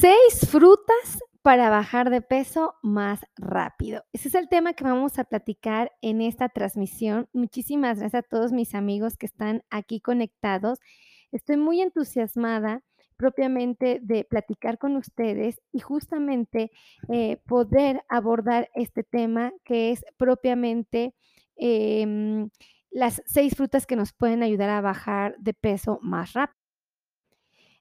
Seis frutas para bajar de peso más rápido. Ese es el tema que vamos a platicar en esta transmisión. Muchísimas gracias a todos mis amigos que están aquí conectados. Estoy muy entusiasmada propiamente de platicar con ustedes y justamente eh, poder abordar este tema que es propiamente em, las seis frutas que nos pueden ayudar a bajar de peso más rápido.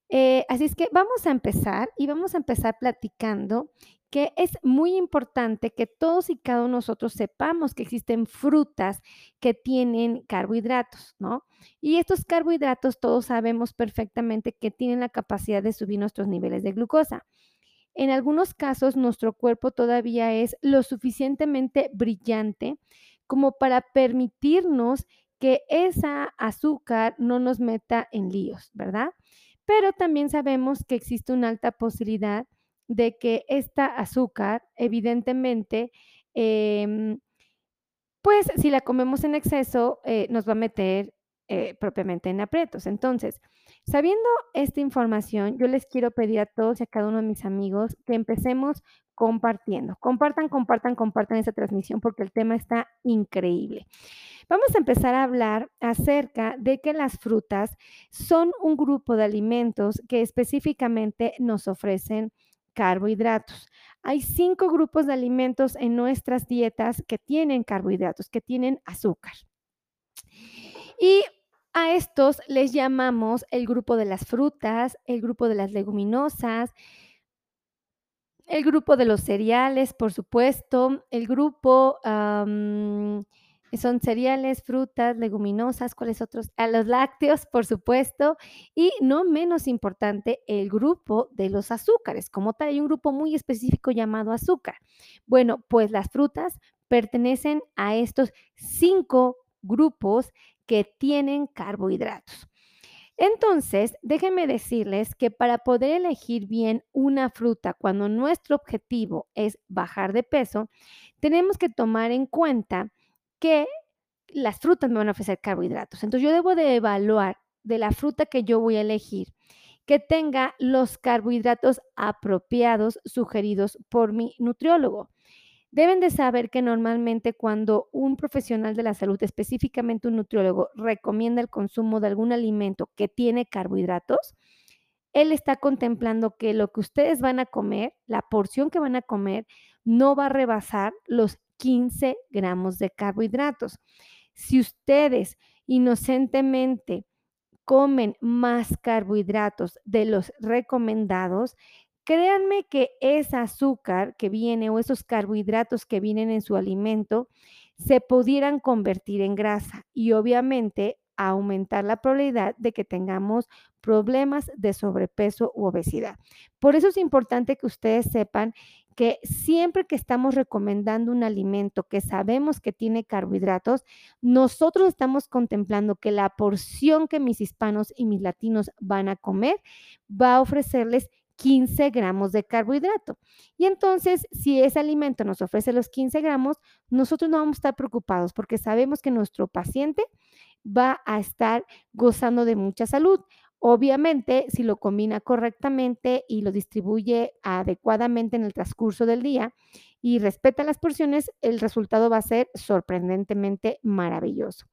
Eh, así es que vamos a empezar y vamos a empezar platicando que es muy importante que todos y cada uno de nosotros sepamos que existen frutas que tienen carbohidratos, ¿no? Y estos carbohidratos todos sabemos perfectamente que tienen la capacidad de subir nuestros niveles de glucosa. En algunos casos, nuestro cuerpo todavía es lo suficientemente brillante como para permitirnos que esa azúcar no nos meta en líos, ¿verdad? Pero también sabemos que existe una alta posibilidad de que esta azúcar, evidentemente, em, pues si la comemos en exceso, eh, nos va a meter eh, propiamente en aprietos. Entonces, sabiendo esta información, yo les quiero pedir a todos y a cada uno de mis amigos que empecemos compartiendo. Compartan, compartan, compartan esa transmisión porque el tema está increíble. Vamos a empezar a hablar acerca de que las frutas son un grupo de alimentos que específicamente nos ofrecen carbohidratos. Hay cinco grupos de alimentos en nuestras dietas que tienen carbohidratos, que tienen azúcar. Y a estos les llamamos el grupo de las frutas, el grupo de las leguminosas, el grupo de los cereales, por supuesto, el grupo son cereales, frutas, leguminosas, ¿cuáles otros? A los lácteos, por supuesto, y no menos importante, el grupo de los azúcares. Como tal, hay un grupo muy específico llamado azúcar. Bueno, pues las frutas pertenecen a estos cinco grupos que tienen carbohidratos. Entonces, déjenme decirles que para poder elegir bien una fruta cuando nuestro objetivo es bajar de peso, tenemos que tomar en cuenta que las frutas me van a ofrecer carbohidratos. Entonces, yo debo de evaluar de la fruta que yo voy a elegir que tenga los carbohidratos apropiados sugeridos por mi nutriólogo. Deben de saber que normalmente cuando un profesional de la salud, específicamente un nutriólogo, recomienda el consumo de algún alimento que tiene carbohidratos, él está contemplando que lo que ustedes van a comer, la porción que van a comer, no va a rebasar los 15 gramos de carbohidratos. Si ustedes inocentemente comen más carbohidratos de los recomendados, Créanme que ese azúcar que viene o esos carbohidratos que vienen en su alimento se pudieran convertir en grasa y obviamente aumentar la probabilidad de que tengamos problemas de sobrepeso u obesidad. Por eso es importante que ustedes sepan que siempre que estamos recomendando un alimento que sabemos que tiene carbohidratos, nosotros estamos contemplando que la porción que mis hispanos y mis latinos van a comer va a ofrecerles 15 gramos de carbohidrato. Y entonces, si ese alimento nos ofrece los 15 gramos, nosotros no vamos a estar preocupados porque sabemos que nuestro paciente va a estar gozando de mucha salud. Obviamente, si lo combina correctamente y lo distribuye adecuadamente en el transcurso del día y respeta las porciones, el resultado va a ser sorprendentemente maravilloso.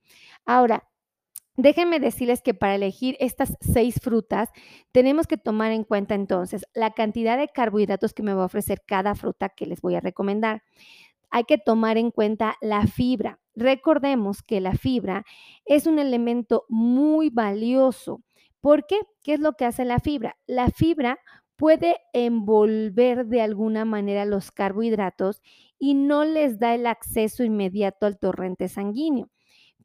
Ahora, Déjenme decirles que para elegir estas seis frutas tenemos que tomar en cuenta entonces la cantidad de carbohidratos que me va a ofrecer cada fruta que les voy a recomendar. Hay que tomar en cuenta la fibra. Recordemos que la fibra es un elemento muy valioso. ¿Por qué? ¿Qué es lo que hace la fibra? La fibra puede envolver de alguna manera los carbohidratos y no les da el acceso inmediato al torrente sanguíneo.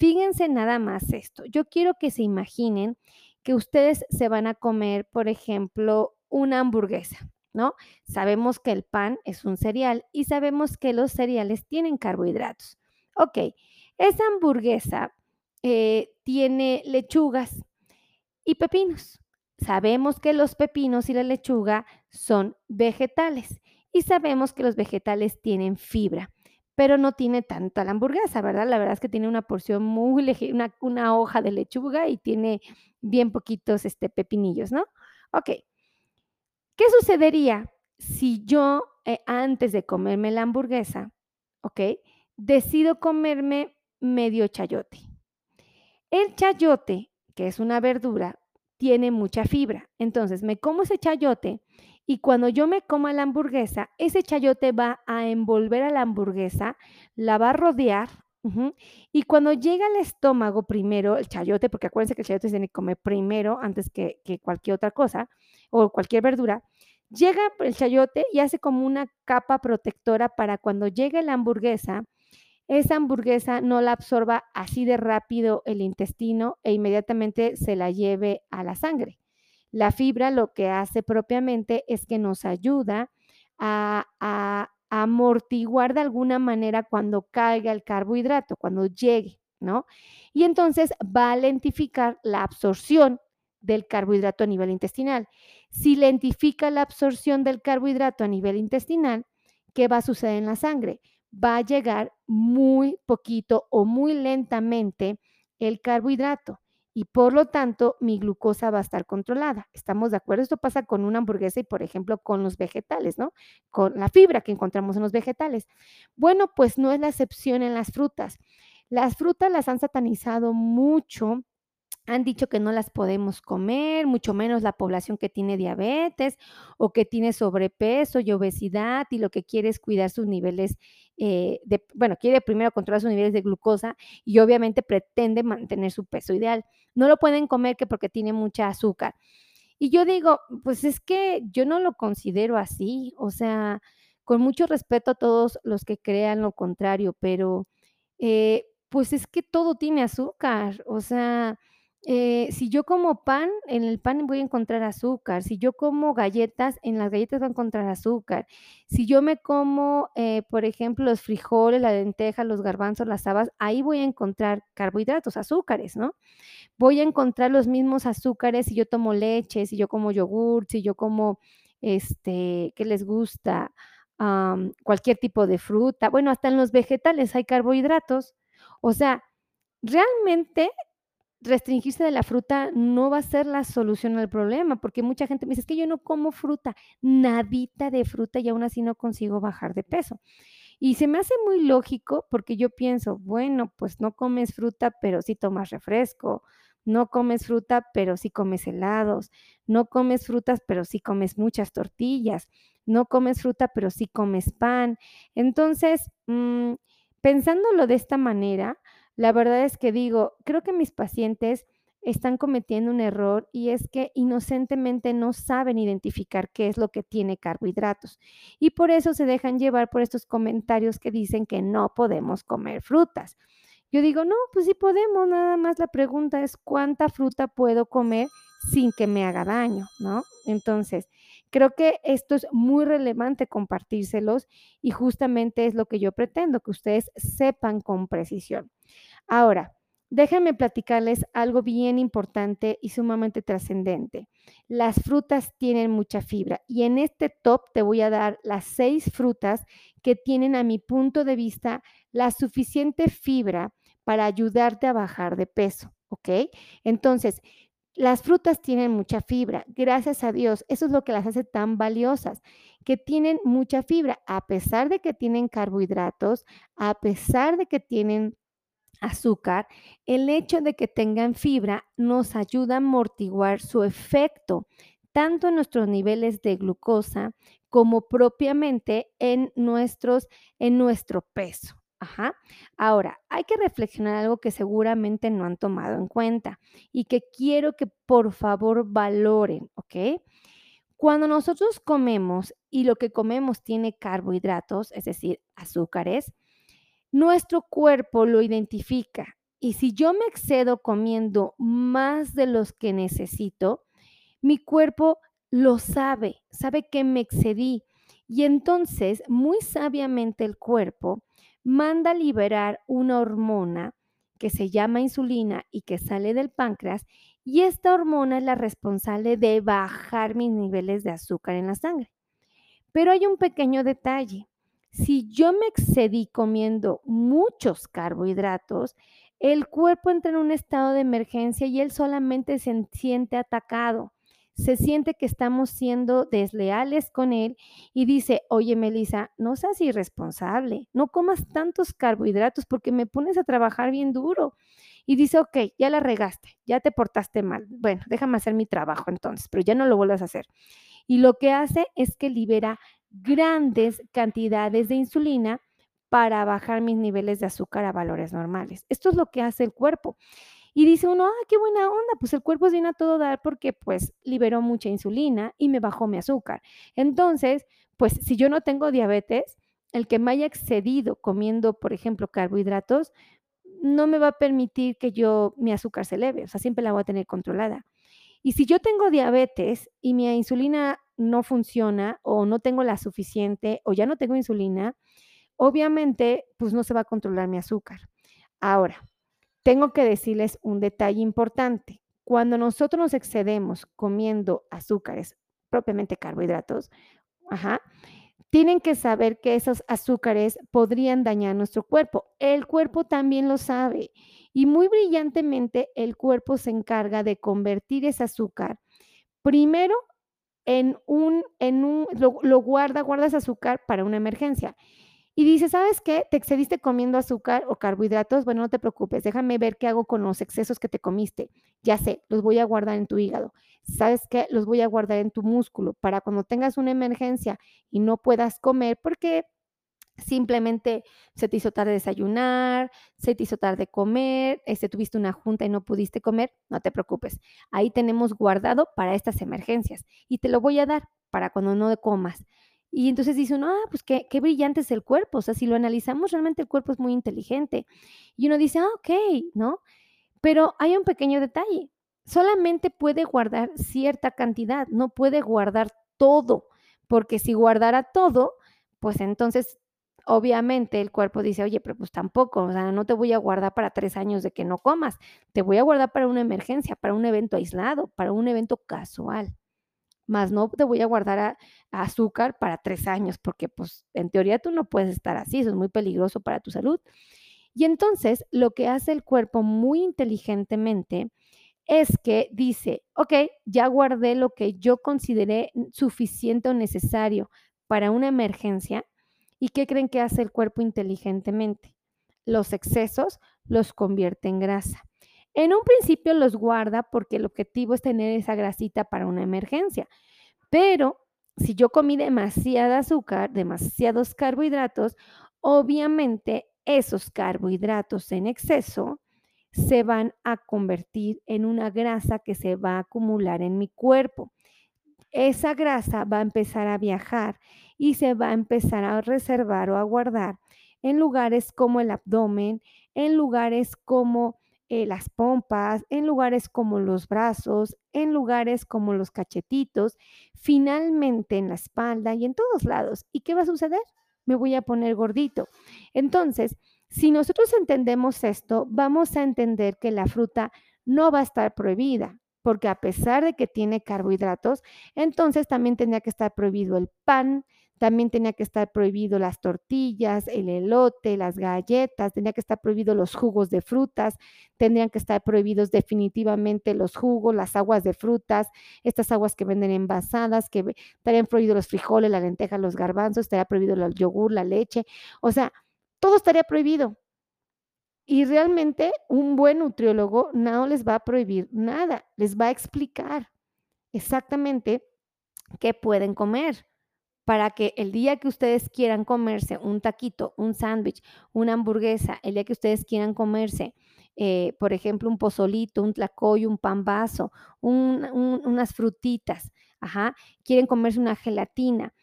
Fíjense nada más esto. Yo quiero que se imaginen que ustedes se van a comer, por ejemplo, una hamburguesa, ¿no? Sabemos que el pan es un cereal y sabemos que los cereales tienen carbohidratos. Ok, esa hamburguesa eh, tiene lechugas y pepinos. Sabemos que los pepinos y la lechuga son vegetales y sabemos que los vegetales tienen fibra pero no tiene tanta la hamburguesa, ¿verdad? La verdad es que tiene una porción muy una, una hoja de lechuga y tiene bien poquitos este, pepinillos, ¿no? Ok. ¿Qué sucedería si yo, eh, antes de comerme la hamburguesa, okey, decido comerme medio chayote? El chayote, que es una verdura, tiene mucha fibra. Entonces, me como ese chayote y cuando yo me coma la hamburguesa, ese chayote va a envolver a la hamburguesa, la va a rodear, y cuando llega al estómago primero el chayote, porque acuérdense que el chayote se tiene que comer primero antes que que cualquier otra cosa o cualquier verdura, llega el chayote y hace como una capa protectora para cuando llegue la hamburguesa, esa hamburguesa no la absorba así de rápido el intestino e inmediatamente se la lleve a la sangre. La fibra lo que hace propiamente es que nos ayuda a amortiguar de alguna manera cuando caiga el carbohidrato, cuando llegue, ¿no? Y entonces va a lentificar la absorción del carbohidrato a nivel intestinal. Si lentifica la absorción del carbohidrato a nivel intestinal, ¿qué va a suceder en la sangre? Va a llegar muy poquito o muy lentamente el carbohidrato y por lo tanto mi glucosa va a estar controlada. ¿Estamos de acuerdo? Esto pasa con una hamburguesa y, por ejemplo, con los vegetales, ¿no? Con la fibra que encontramos en los vegetales. Bueno, pues no es la excepción en las frutas. Las frutas las han satanizado mucho han dicho que no las podemos comer, mucho menos la población que tiene diabetes o que tiene sobrepeso y obesidad y lo que quiere es cuidar sus niveles, eh, de, bueno, quiere primero controlar sus niveles de glucosa y obviamente pretende mantener su peso ideal. No lo pueden comer que porque tiene mucha azúcar. Y yo digo, pues es que yo no lo considero así, o sea, con mucho respeto a todos los que crean lo contrario, pero eh, pues es que todo tiene azúcar, o sea, eh, si yo como pan, en el pan voy a encontrar azúcar. Si yo como galletas, en las galletas voy a encontrar azúcar. Si yo me como, eh, por ejemplo, los frijoles, la lenteja, los garbanzos, las habas, ahí voy a encontrar carbohidratos, azúcares, ¿no? Voy a encontrar los mismos azúcares si yo tomo leche, si yo como yogur, si yo como, este, ¿qué les gusta? Cualquier tipo de fruta. Bueno, hasta en los vegetales hay carbohidratos. O sea, realmente Restringirse de la fruta no va a ser la solución al problema, porque mucha gente me dice: "Es que yo no como fruta, nadita de fruta y aún así no consigo bajar de peso". Y se me hace muy lógico porque yo pienso: "Bueno, pues no comes fruta, pero sí tomas refresco, no comes fruta, pero sí comes helados, no comes frutas, pero sí comes muchas tortillas, no comes fruta, pero sí comes pan". Entonces, mm, pensándolo de esta manera, la verdad es que digo, creo que mis pacientes están cometiendo un error y es que inocentemente no saben identificar qué es lo que tiene carbohidratos y por eso se dejan llevar por estos comentarios que dicen que no podemos comer frutas. Yo digo, no, pues sí podemos, nada más la pregunta es cuánta fruta puedo comer sin que me haga daño, ¿no? Entonces, creo que esto es muy relevante compartírselos y justamente es lo que yo pretendo, que ustedes sepan con precisión. Ahora, déjenme platicarles algo bien importante y sumamente trascendente. Las frutas tienen mucha fibra y en este top te voy a dar las seis frutas que tienen a mi punto de vista la suficiente fibra para ayudarte a bajar de peso, ¿ok? Entonces, las frutas tienen mucha fibra, gracias a Dios, eso es lo que las hace tan valiosas, que tienen mucha fibra, a pesar de que tienen carbohidratos, a pesar de que tienen azúcar, el hecho de que tengan fibra nos ayuda a amortiguar su efecto, tanto en nuestros niveles de glucosa como propiamente en nuestros en nuestro peso. Ahora, hay que reflexionar algo que seguramente no han tomado en cuenta y que quiero que por favor valoren, ¿ok? Cuando nosotros comemos y lo que comemos tiene carbohidratos, es decir, azúcares, nuestro cuerpo lo identifica y si yo me excedo comiendo más de los que necesito, mi cuerpo lo sabe, sabe que me excedí. Y entonces, muy sabiamente el cuerpo manda liberar una hormona que se llama insulina y que sale del páncreas, y esta hormona es la responsable de bajar mis niveles de azúcar en la sangre. Pero hay un pequeño detalle. Si yo me excedí comiendo muchos carbohidratos, el cuerpo entra en un estado de emergencia y él solamente se siente atacado, se siente que estamos siendo desleales con él y dice, oye Melissa, no seas irresponsable, no comas tantos carbohidratos porque me pones a trabajar bien duro. Y dice, ok, ya la regaste, ya te portaste mal. Bueno, déjame hacer mi trabajo entonces, pero ya no lo vuelvas a hacer. Y lo que hace es que libera grandes cantidades de insulina para bajar mis niveles de azúcar a valores normales. Esto es lo que hace el cuerpo. Y dice uno, ah, qué buena onda, pues el cuerpo viene a todo dar porque pues liberó mucha insulina y me bajó mi azúcar. Entonces, pues si yo no tengo diabetes, el que me haya excedido comiendo, por ejemplo, carbohidratos, no me va a permitir que yo mi azúcar se eleve, o sea, siempre la voy a tener controlada. Y si yo tengo diabetes y mi insulina no funciona o no tengo la suficiente o ya no tengo insulina, obviamente, pues no se va a controlar mi azúcar. Ahora, tengo que decirles un detalle importante. Cuando nosotros nos excedemos comiendo azúcares, propiamente carbohidratos, tienen que saber que esos azúcares podrían dañar nuestro cuerpo. El cuerpo también lo sabe y muy brillantemente el cuerpo se encarga de convertir ese azúcar primero en un, en un, lo, lo guarda, guarda ese azúcar para una emergencia y dice, ¿sabes qué? ¿Te excediste comiendo azúcar o carbohidratos? Bueno, no te preocupes, déjame ver qué hago con los excesos que te comiste. Ya sé, los voy a guardar en tu hígado. ¿Sabes qué? Los voy a guardar en tu músculo para cuando tengas una emergencia y no puedas comer porque simplemente se te hizo tarde desayunar, se te hizo tarde comer, este, tuviste una junta y no pudiste comer, no te preocupes. Ahí tenemos guardado para estas emergencias y te lo voy a dar para cuando no comas. Y entonces dice uno, ah, pues qué, qué brillante es el cuerpo. O sea, si lo analizamos, realmente el cuerpo es muy inteligente. Y uno dice, ah, ok, ¿no? Pero hay un pequeño detalle. Solamente puede guardar cierta cantidad, no puede guardar todo, porque si guardara todo, pues entonces obviamente el cuerpo dice, oye, pero pues tampoco, o sea, no te voy a guardar para tres años de que no comas, te voy a guardar para una emergencia, para un evento aislado, para un evento casual más no te voy a guardar azúcar para tres años, porque pues en teoría tú no puedes estar así, eso es muy peligroso para tu salud. Y entonces lo que hace el cuerpo muy inteligentemente es que dice, ok, ya guardé lo que yo consideré suficiente o necesario para una emergencia. ¿Y qué creen que hace el cuerpo inteligentemente? Los excesos los convierte en grasa. En un principio los guarda porque el objetivo es tener esa grasita para una emergencia. Pero si yo comí demasiada azúcar, demasiados carbohidratos, obviamente esos carbohidratos en exceso se van a convertir en una grasa que se va a acumular en mi cuerpo. Esa grasa va a empezar a viajar y se va a empezar a reservar o a guardar en lugares como el abdomen, en lugares como eh, las pompas, en lugares como los brazos, en lugares como los cachetitos, finalmente en la espalda y en todos lados. ¿Y qué va a suceder? Me voy a poner gordito. Entonces, si nosotros entendemos esto, vamos a entender que la fruta no va a estar prohibida, porque a pesar de que tiene carbohidratos, entonces también tendría que estar prohibido el pan, también tenía que estar prohibido las tortillas, el elote, las galletas, tenía que estar prohibido los jugos de frutas, tendrían que estar prohibidos definitivamente los jugos, las aguas de frutas, estas aguas que venden envasadas, que estarían prohibidos los frijoles, la lenteja, los garbanzos, estaría prohibido el yogur, la leche, o sea, todo estaría prohibido. Y realmente un buen nutriólogo no les va a prohibir nada, les va a explicar exactamente qué pueden comer para que el día que ustedes quieran comerse un taquito, un sándwich, una hamburguesa, el día que ustedes quieran comerse, eh, por ejemplo, un pozolito, un tlacoyo, un pan vaso, unas frutitas, quieren comerse una gelatina,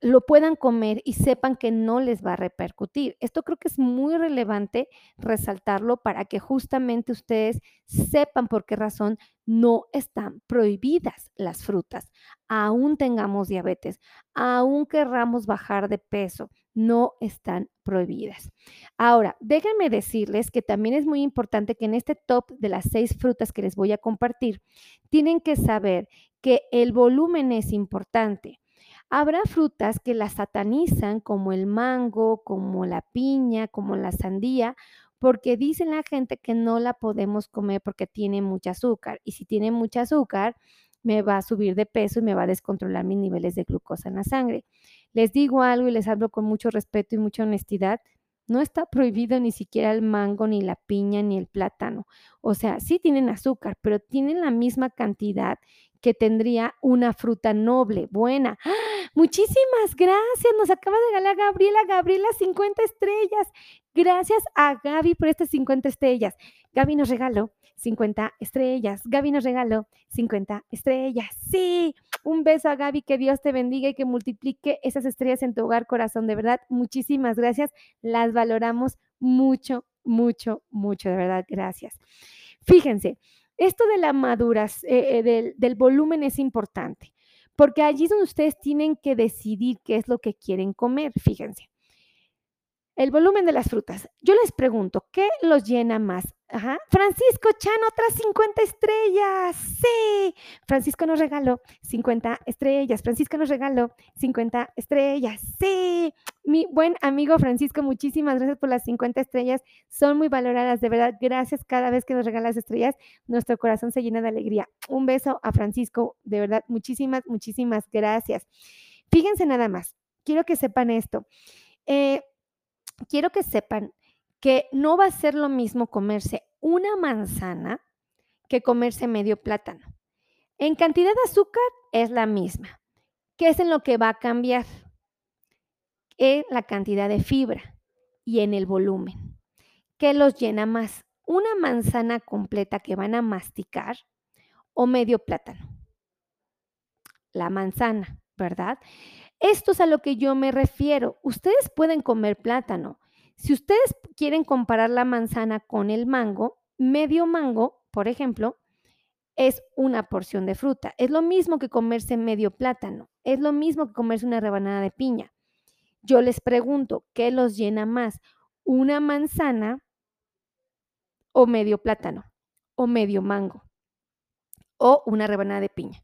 lo puedan comer y sepan que no les va a repercutir. Esto creo que es muy relevante resaltarlo para que justamente ustedes sepan por qué razón no están prohibidas las frutas. Aún tengamos diabetes, aún querramos bajar de peso, no están prohibidas. Ahora, déjenme decirles que también es muy importante que en este top de las seis frutas que les voy a compartir, tienen que saber que el volumen es importante. Habrá frutas que las satanizan como el mango, como la piña, como la sandía, porque dicen la gente que no la podemos comer porque tiene mucha azúcar. Y si tiene mucha azúcar, me va a subir de peso y me va a descontrolar mis niveles de glucosa en la sangre. Les digo algo y les hablo con mucho respeto y mucha honestidad. No está prohibido ni siquiera el mango, ni la piña, ni el plátano. O sea, sí tienen azúcar, pero tienen la misma cantidad que tendría una fruta noble, buena. ¡Ah! Muchísimas gracias. Nos acaba de ganar Gabriela. Gabriela, 50 estrellas. Gracias a Gaby por estas 50 estrellas. Gaby nos regaló 50 estrellas. Gaby nos regaló 50 estrellas. Sí, un beso a Gaby, que Dios te bendiga y que multiplique esas estrellas en tu hogar, corazón. De verdad, muchísimas gracias. Las valoramos mucho, mucho, mucho. De verdad, gracias. Fíjense, esto de la maduras, eh, eh, del, del volumen es importante, porque allí es donde ustedes tienen que decidir qué es lo que quieren comer. Fíjense. El volumen de las frutas. Yo les pregunto, ¿qué los llena más? Ajá. Francisco Chan, otras 50 estrellas. Sí. Francisco nos regaló 50 estrellas. Francisco nos regaló 50 estrellas. Sí. Mi buen amigo Francisco, muchísimas gracias por las 50 estrellas. Son muy valoradas, de verdad. Gracias cada vez que nos regalas estrellas. Nuestro corazón se llena de alegría. Un beso a Francisco, de verdad. Muchísimas, muchísimas gracias. Fíjense nada más. Quiero que sepan esto. Eh, quiero que sepan que no va a ser lo mismo comerse una manzana que comerse medio plátano. En cantidad de azúcar es la misma. ¿Qué es en lo que va a cambiar? En la cantidad de fibra y en el volumen. ¿Qué los llena más? ¿Una manzana completa que van a masticar o medio plátano? La manzana, ¿verdad? Esto es a lo que yo me refiero. Ustedes pueden comer plátano. Si ustedes quieren comparar la manzana con el mango, medio mango, por ejemplo, es una porción de fruta. Es lo mismo que comerse medio plátano. Es lo mismo que comerse una rebanada de piña. Yo les pregunto, ¿qué los llena más? ¿Una manzana o medio plátano? ¿O medio mango? ¿O una rebanada de piña?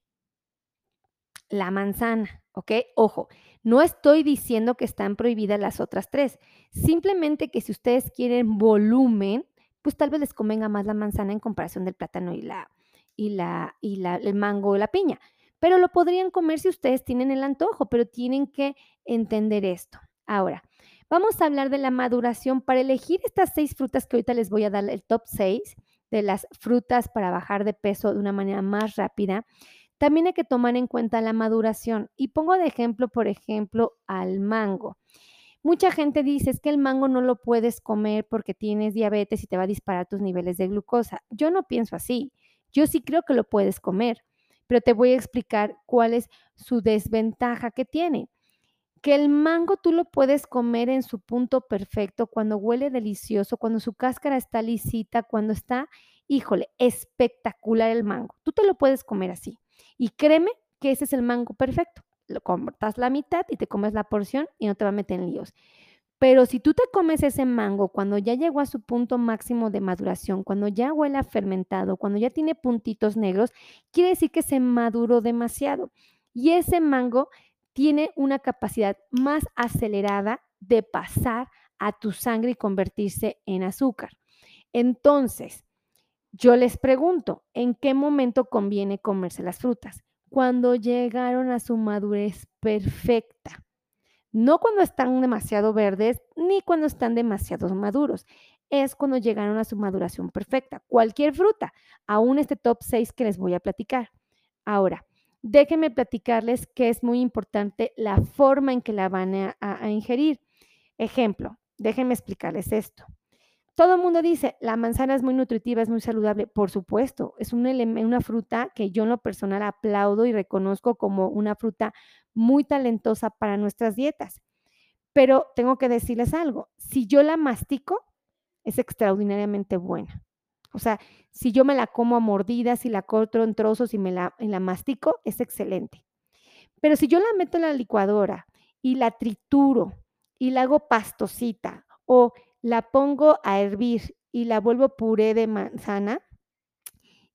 La manzana. ¿Ok? Ojo, no estoy diciendo que están prohibidas las otras tres, simplemente que si ustedes quieren volumen, pues tal vez les convenga más la manzana en comparación del plátano y la y la y la, el mango o la piña. Pero lo podrían comer si ustedes tienen el antojo, pero tienen que entender esto. Ahora, vamos a hablar de la maduración para elegir estas seis frutas que ahorita les voy a dar el top seis de las frutas para bajar de peso de una manera más rápida. También hay que tomar en cuenta la maduración. Y pongo de ejemplo, por ejemplo, al mango. Mucha gente dice es que el mango no lo puedes comer porque tienes diabetes y te va a disparar tus niveles de glucosa. Yo no pienso así. Yo sí creo que lo puedes comer, pero te voy a explicar cuál es su desventaja que tiene. Que el mango tú lo puedes comer en su punto perfecto, cuando huele delicioso, cuando su cáscara está lisita, cuando está, híjole, espectacular el mango. Tú te lo puedes comer así. Y créeme que ese es el mango perfecto. Lo cortas la mitad y te comes la porción y no te va a meter en líos. Pero si tú te comes ese mango cuando ya llegó a su punto máximo de maduración, cuando ya huele a fermentado, cuando ya tiene puntitos negros, quiere decir que se maduró demasiado. Y ese mango tiene una capacidad más acelerada de pasar a tu sangre y convertirse en azúcar. Entonces, yo les pregunto, ¿en qué momento conviene comerse las frutas? Cuando llegaron a su madurez perfecta. No cuando están demasiado verdes ni cuando están demasiado maduros. Es cuando llegaron a su maduración perfecta. Cualquier fruta, aún este top 6 que les voy a platicar. Ahora, déjenme platicarles que es muy importante la forma en que la van a, a ingerir. Ejemplo, déjenme explicarles esto. Todo el mundo dice, la manzana es muy nutritiva, es muy saludable. Por supuesto, es un una fruta que yo en lo personal aplaudo y reconozco como una fruta muy talentosa para nuestras dietas. Pero tengo que decirles algo, si yo la mastico, es extraordinariamente buena. O sea, si yo me la como a mordidas y la corto en trozos y me la, la mastico, es excelente. Pero si yo la meto en la licuadora y la trituro y la hago pastosita o la pongo a hervir y la vuelvo puré de manzana,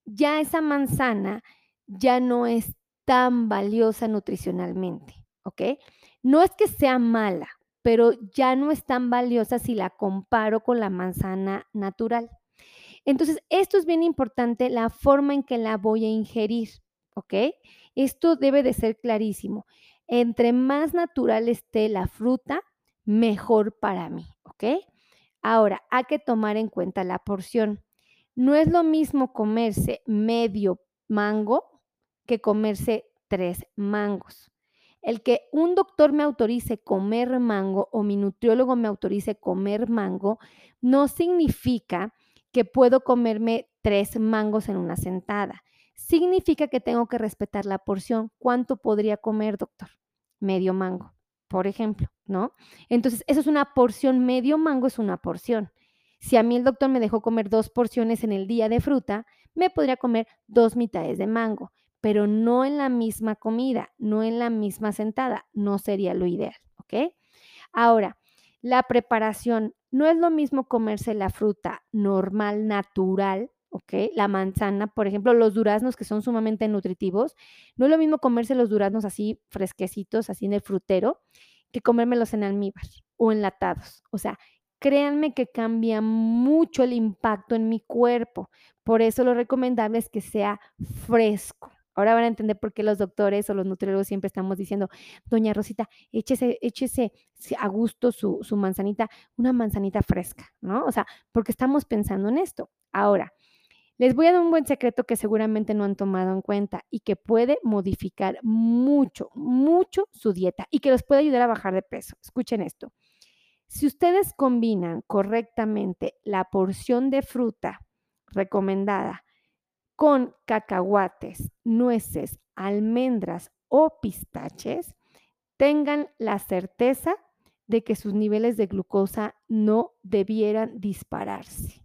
ya esa manzana ya no es tan valiosa nutricionalmente, ¿ok? No es que sea mala, pero ya no es tan valiosa si la comparo con la manzana natural. Entonces, esto es bien importante, la forma en que la voy a ingerir, ¿ok? Esto debe de ser clarísimo. Entre más natural esté la fruta, mejor para mí, ¿ok? Ahora, hay que tomar en cuenta la porción. No es lo mismo comerse medio mango que comerse tres mangos. El que un doctor me autorice comer mango o mi nutriólogo me autorice comer mango no significa que puedo comerme tres mangos en una sentada. Significa que tengo que respetar la porción. ¿Cuánto podría comer, doctor? Medio mango, por ejemplo, ¿no? Entonces, eso es una porción, medio mango es una porción. Si a mí el doctor me dejó comer dos porciones en el día de fruta, me podría comer dos mitades de mango pero no en la misma comida, no en la misma sentada, no sería lo ideal, ¿ok? Ahora, la preparación, no es lo mismo comerse la fruta normal, natural, ¿ok? La manzana, por ejemplo, los duraznos que son sumamente nutritivos, no es lo mismo comerse los duraznos así fresquecitos, así en el frutero, que comérmelos en almíbar o enlatados. O sea, créanme que cambia mucho el impacto en mi cuerpo. Por eso lo recomendable es que sea fresco, Ahora van a entender por qué los doctores o los nutriólogos siempre estamos diciendo, doña Rosita, échese, échese a gusto su, su manzanita, una manzanita fresca, ¿no? O sea, porque estamos pensando en esto. Ahora, les voy a dar un buen secreto que seguramente no han tomado en cuenta y que puede modificar mucho, mucho su dieta y que los puede ayudar a bajar de peso. Escuchen esto. Si ustedes combinan correctamente la porción de fruta recomendada con cacahuates, nueces, almendras o pistaches, tengan la certeza de que sus niveles de glucosa no debieran dispararse.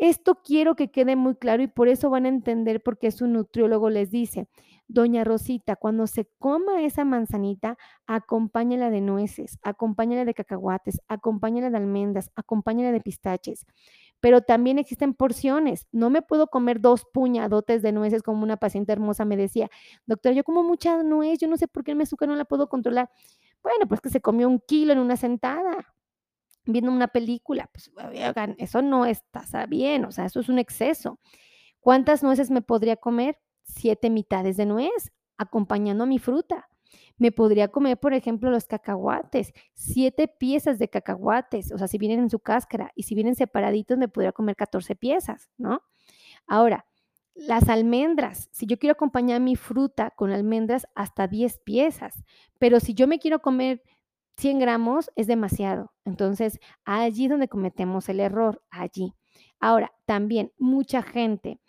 Esto quiero que quede muy claro y por eso van a entender por qué su nutriólogo les dice, doña Rosita, cuando se coma esa manzanita, acompáñala de nueces, acompáñala de cacahuates, acompáñala de almendras, acompáñala de pistaches pero también existen porciones. No me puedo comer dos puñadotes de nueces como una paciente hermosa me decía, doctora, yo como mucha nuez, yo no sé por qué el azúcar no la puedo controlar. Bueno, pues que se comió un kilo en una sentada viendo una película. Pues, eso no está bien, o sea, eso es un exceso. ¿Cuántas nueces me podría comer? Siete mitades de nuez, acompañando a mi fruta. Me podría comer, por ejemplo, los cacahuates, siete piezas de cacahuates, o sea, si vienen en su cáscara y si vienen separaditos, me podría comer 14 piezas, ¿no? Ahora, las almendras, si yo quiero acompañar mi fruta con almendras, hasta 10 piezas, pero si yo me quiero comer 100 gramos, es demasiado. Entonces, allí donde cometemos el error, allí. Ahora, también mucha gente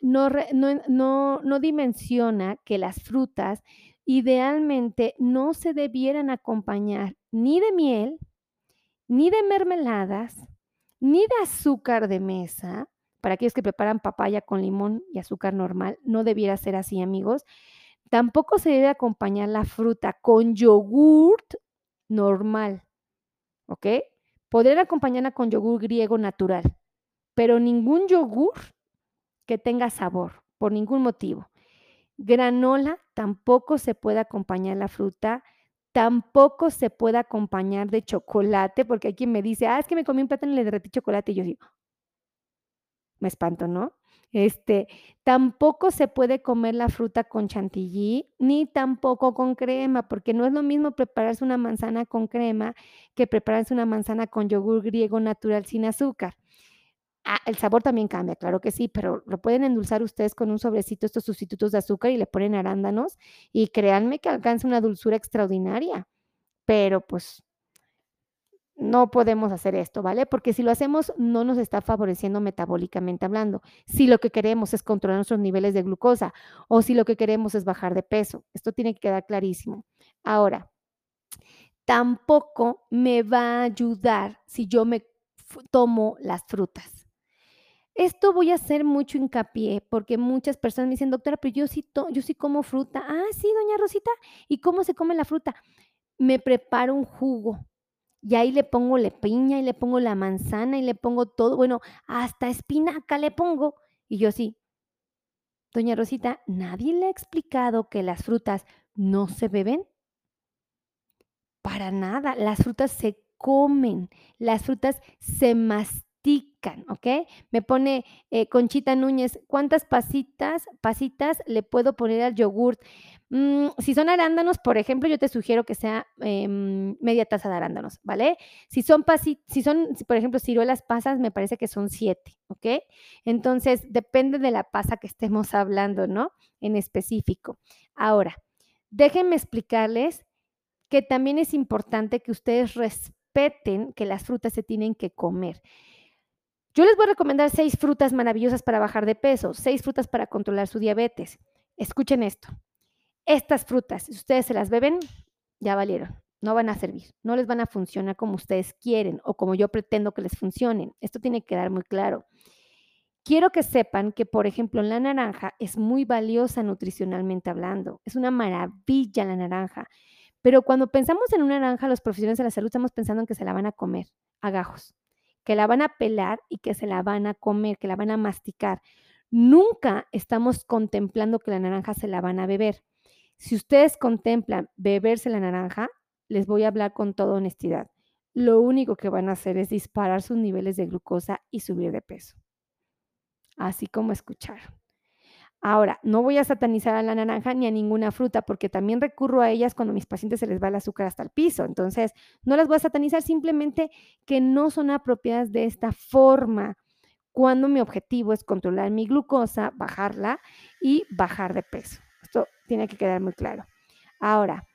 no, no, no, no dimensiona que las frutas idealmente no se debieran acompañar ni de miel, ni de mermeladas, ni de azúcar de mesa. Para aquellos que preparan papaya con limón y azúcar normal, no debiera ser así, amigos. Tampoco se debe acompañar la fruta con yogurt normal, ¿ok? Podrían acompañarla con yogur griego natural, pero ningún yogur que tenga sabor, por ningún motivo. Granola tampoco se puede acompañar la fruta, tampoco se puede acompañar de chocolate, porque hay quien me dice, ah, es que me comí un plátano y le derretí chocolate, y yo digo, me espanto, ¿no? Este, tampoco se puede comer la fruta con chantilly, ni tampoco con crema, porque no es lo mismo prepararse una manzana con crema que prepararse una manzana con yogur griego natural sin azúcar. Ah, el sabor también cambia, claro que sí, pero lo pueden endulzar ustedes con un sobrecito estos sustitutos de azúcar y le ponen arándanos y créanme que alcanza una dulzura extraordinaria. Pero pues no podemos hacer esto, ¿vale? Porque si lo hacemos no nos está favoreciendo metabólicamente hablando. Si lo que queremos es controlar nuestros niveles de glucosa o si lo que queremos es bajar de peso. Esto tiene que quedar clarísimo. Ahora, tampoco me va a ayudar si yo me tomo las frutas. Esto voy a hacer mucho hincapié porque muchas personas me dicen, doctora, pero yo sí, yo sí como fruta. Ah, sí, doña Rosita. ¿Y cómo se come la fruta? Me preparo un jugo y ahí le pongo la piña y le pongo la manzana y le pongo todo. Bueno, hasta espinaca le pongo. Y yo sí. Doña Rosita, ¿nadie le ha explicado que las frutas no se beben? Para nada. Las frutas se comen. Las frutas se mastican mastican, ¿ok? Me pone eh, Conchita Núñez, ¿cuántas pasitas, pasitas le puedo poner al yogurt? Mm, si son arándanos, por ejemplo, yo te sugiero que sea em, media taza de arándanos, ¿vale? Si son, si son, por ejemplo, ciruelas pasas, me parece que son siete, ¿ok? Entonces, depende de la pasa que estemos hablando, ¿no? En específico. Ahora, déjenme explicarles que también es importante que ustedes respeten que las frutas se tienen que comer. Yo les voy a recomendar seis frutas maravillosas para bajar de peso, seis frutas para controlar su diabetes. Escuchen esto. Estas frutas, si ustedes se las beben, ya valieron. No van a servir, no les van a funcionar como ustedes quieren o como yo pretendo que les funcionen. Esto tiene que quedar muy claro. Quiero que sepan que, por ejemplo, la naranja es muy valiosa nutricionalmente hablando. Es una maravilla la naranja. Pero cuando pensamos en una naranja, los profesionales de la salud estamos pensando en que se la van a comer a que la van a pelar y que se la van a comer, que la van a masticar. Nunca estamos contemplando que la naranja se la van a beber. Si ustedes contemplan beberse la naranja, les voy a hablar con toda honestidad. Lo único que van a hacer es disparar sus niveles de glucosa y subir de peso. Así como escucharon. Ahora, no voy a satanizar a la naranja ni a ninguna fruta porque también recurro a ellas cuando a mis pacientes se les va el azúcar hasta el piso. Entonces, no las voy a satanizar, simplemente que no son apropiadas de esta forma cuando mi objetivo es controlar mi glucosa, bajarla y bajar de peso tiene que quedar muy claro. Ahora,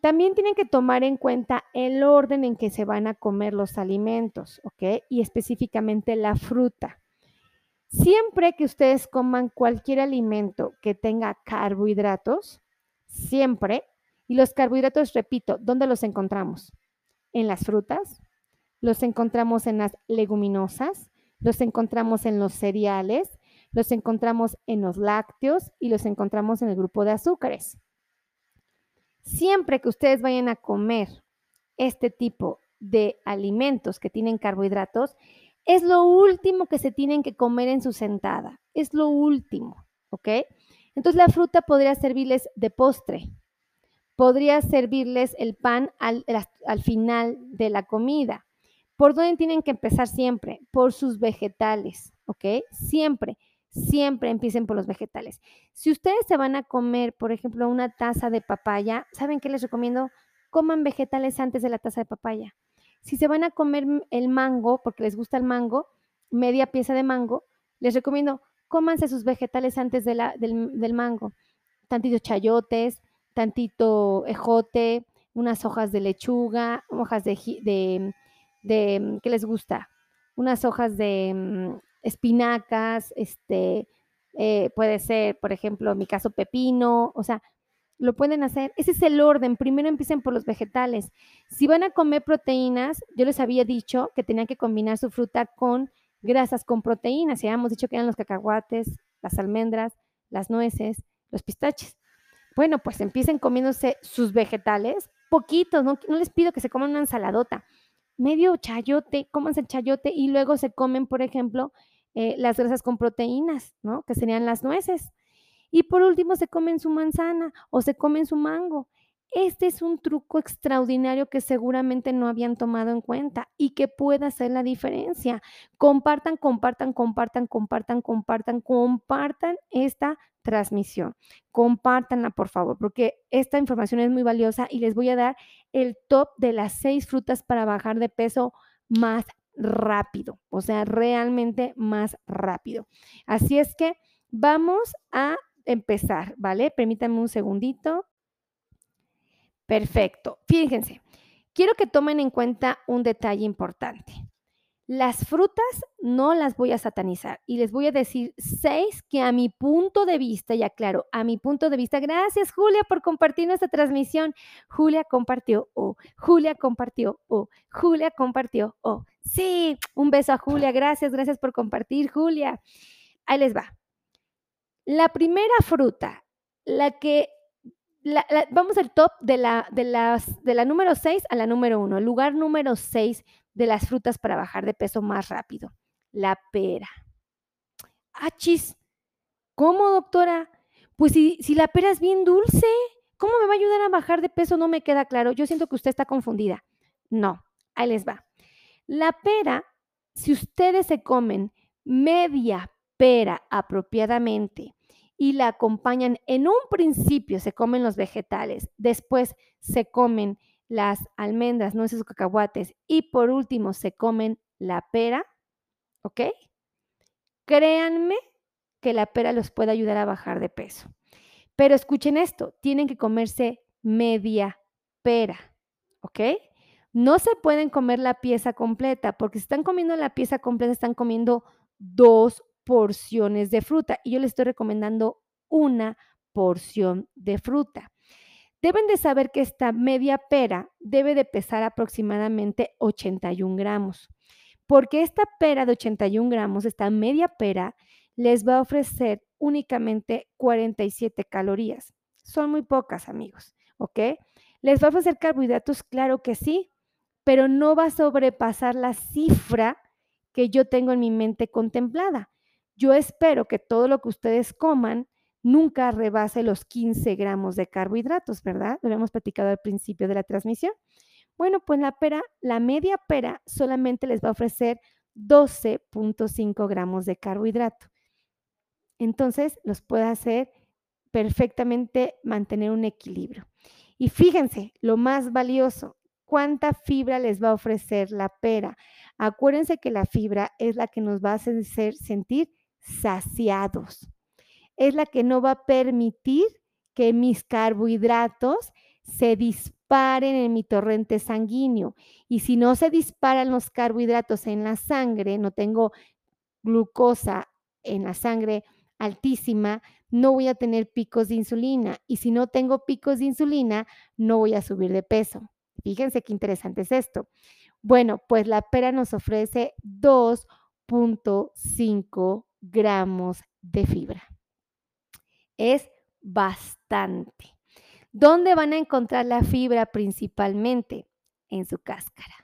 también tienen que tomar en cuenta el orden en que se van a comer los alimentos, ¿ok? Y específicamente la fruta. Siempre que ustedes coman cualquier alimento que tenga carbohidratos, siempre, y los carbohidratos, repito, ¿dónde los encontramos? En las frutas, los encontramos en las leguminosas, los encontramos en los cereales, los encontramos en los lácteos y los encontramos en el grupo de azúcares. Siempre que ustedes vayan a comer este tipo de alimentos que tienen carbohidratos, es lo último que se tienen que comer en su sentada. Es lo último, ¿ok? Entonces la fruta podría servirles de postre. Podría servirles el pan al, al final de la comida. ¿Por dónde tienen que empezar siempre? Por sus vegetales, ¿ok? Siempre siempre empiecen por los vegetales. Si ustedes se van a comer, por ejemplo, una taza de papaya, ¿saben qué les recomiendo? Coman vegetales antes de la taza de papaya. Si se van a comer el mango, porque les gusta el mango, media pieza de mango, les recomiendo cómanse sus vegetales antes del, mango. Tantito chayotes, tantito ejote, unas hojas de lechuga, hojas de, de, de ¿qué les gusta? Unas hojas de mm, espinacas, este, eh, puede ser, por ejemplo, en mi caso, pepino, o sea, lo pueden hacer. Ese es el orden. Primero empiecen por los vegetales. Si van a comer proteínas, yo les había dicho que tenían que combinar su fruta con grasas con proteínas. Ya hemos dicho que eran los cacahuates, las almendras, las nueces, los pistaches. Bueno, pues empiecen comiéndose sus vegetales, poquitos, no, no les pido que se coman una ensaladota medio chayote, cómanse el chayote y luego se comen, por ejemplo, eh, las grasas con proteínas, ¿no? Que serían las nueces. Y por último se comen su manzana o se comen su mango. Este es un truco extraordinario que seguramente no habían tomado en cuenta y que puede hacer la diferencia. Compartan, compartan, compartan, compartan, compartan, compartan esta transmisión. Compártanla, por favor, porque esta información es muy valiosa y les voy a dar el top de las seis frutas para bajar de peso más rápido, o sea, realmente más rápido. Así es que vamos a empezar, ¿vale? Permítanme un segundito. Perfecto. Fíjense, quiero que tomen en cuenta un detalle importante. Las frutas no las voy a satanizar y les voy a decir seis que a mi punto de vista, y aclaro, a mi punto de vista, gracias Julia por compartir nuestra transmisión. Julia compartió, o Julia compartió, o Julia compartió, o sí, un beso a Julia, gracias, gracias por compartir, Julia. Ahí les va. La primera fruta, la que vamos al top de la, las, de la número 6 a la número 1. Lugar número 6 de las frutas para bajar de peso más rápido. La pera. Achis, ¿cómo, doctora? Pues si, si la pera es bien dulce, ¿cómo me va a ayudar a bajar de peso? No me queda claro. Yo siento que usted está confundida. No, ahí les va. La pera si ustedes se comen media pera apropiadamente y la acompañan, en un principio se comen los vegetales, después se comen las almendras, nueces o cacahuates y por último se comen la pera, ¿ok? Créanme que la pera los puede ayudar a bajar de peso. Pero escuchen esto, tienen que comerse media pera, ¿ok? No se pueden comer la pieza completa, porque si están comiendo la pieza completa, están comiendo dos porciones de fruta. Y yo les estoy recomendando una porción de fruta. Deben de saber que esta media pera debe de pesar aproximadamente 81 gramos, porque esta pera de 81 gramos, esta media pera, les va a ofrecer únicamente 47 calorías. Son muy pocas, amigos, ¿ok? ¿Les va a ofrecer carbohidratos? Claro que sí, pero no va a sobrepasar la cifra que yo tengo en mi mente contemplada. Yo espero que todo lo que ustedes coman nunca rebase los 15 gramos de carbohidratos, ¿verdad? Lo habíamos platicado al principio de la transmisión. Bueno, pues la pera, la media pera solamente les va a ofrecer 12.5 gramos de carbohidrato. Entonces, los puede hacer perfectamente mantener un equilibrio. Y fíjense, lo más valioso, cuánta fibra les va a ofrecer la pera. Acuérdense que la fibra es la que nos va a hacer sentir saciados. Es la que no va a permitir que mis carbohidratos se disparen en mi torrente sanguíneo. Y si no se disparan los carbohidratos en la sangre, no tengo glucosa en la sangre altísima, no voy a tener picos de insulina. Y si no tengo picos de insulina, no voy a subir de peso. Fíjense qué interesante es esto. Bueno, pues la pera nos ofrece 2.5 gramos de fibra. Es bastante. ¿Dónde van a encontrar la fibra principalmente? En su cáscara.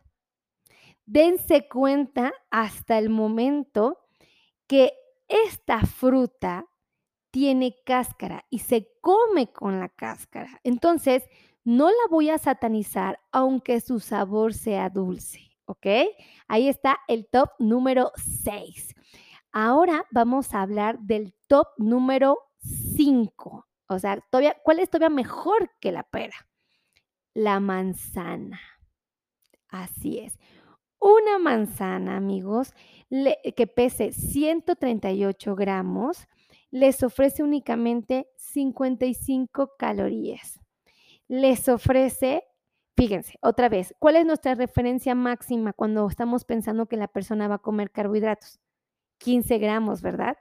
Dense cuenta hasta el momento que esta fruta tiene cáscara y se come con la cáscara. Entonces, no la voy a satanizar aunque su sabor sea dulce, ¿ok? Ahí está el top número 6. Ahora vamos a hablar del top número 5. O sea, todavía, ¿cuál es todavía mejor que la pera? La manzana. Así es. Una manzana, amigos, que pese 138 gramos, les ofrece únicamente 55 calorías. Les ofrece, fíjense, otra vez, ¿cuál es nuestra referencia máxima cuando estamos pensando que la persona va a comer carbohidratos? 15 gramos, ¿verdad?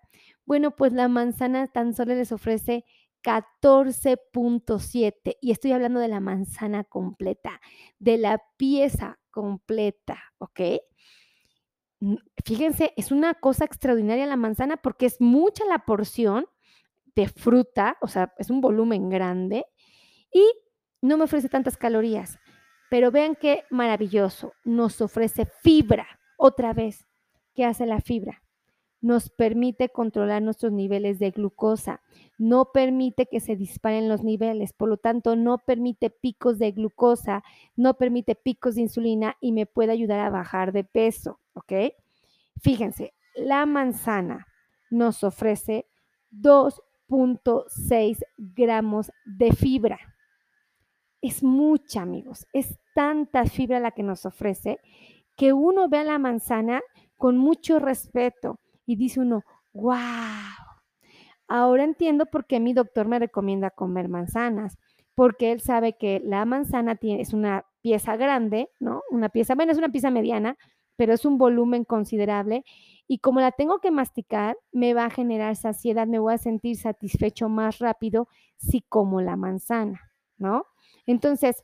Bueno, pues la manzana tan solo les ofrece 14.7 y estoy hablando de la manzana completa, de la pieza completa, ¿ok? Fíjense, es una cosa extraordinaria la manzana porque es mucha la porción de fruta, o sea, es un volumen grande y no me ofrece tantas calorías. Pero vean qué maravilloso, nos ofrece fibra. Otra vez, ¿qué hace la fibra? Nos permite controlar nuestros niveles de glucosa, no permite que se disparen los niveles, por lo tanto no permite picos de glucosa, no permite picos de insulina y me puede ayudar a bajar de peso, ¿ok? Fíjense, la manzana nos ofrece 2.6 gramos de fibra. Es mucha, amigos, es tanta fibra la que nos ofrece que uno ve a la manzana con mucho respeto y dice uno, wow, ahora entiendo por qué mi doctor me recomienda comer manzanas, porque él sabe que la manzana tiene, es una pieza grande, ¿no? Una pieza, bueno, es una pieza mediana, pero es un volumen considerable y como la tengo que masticar, me va a generar saciedad, me voy a sentir satisfecho más rápido si como la manzana, ¿no? Entonces,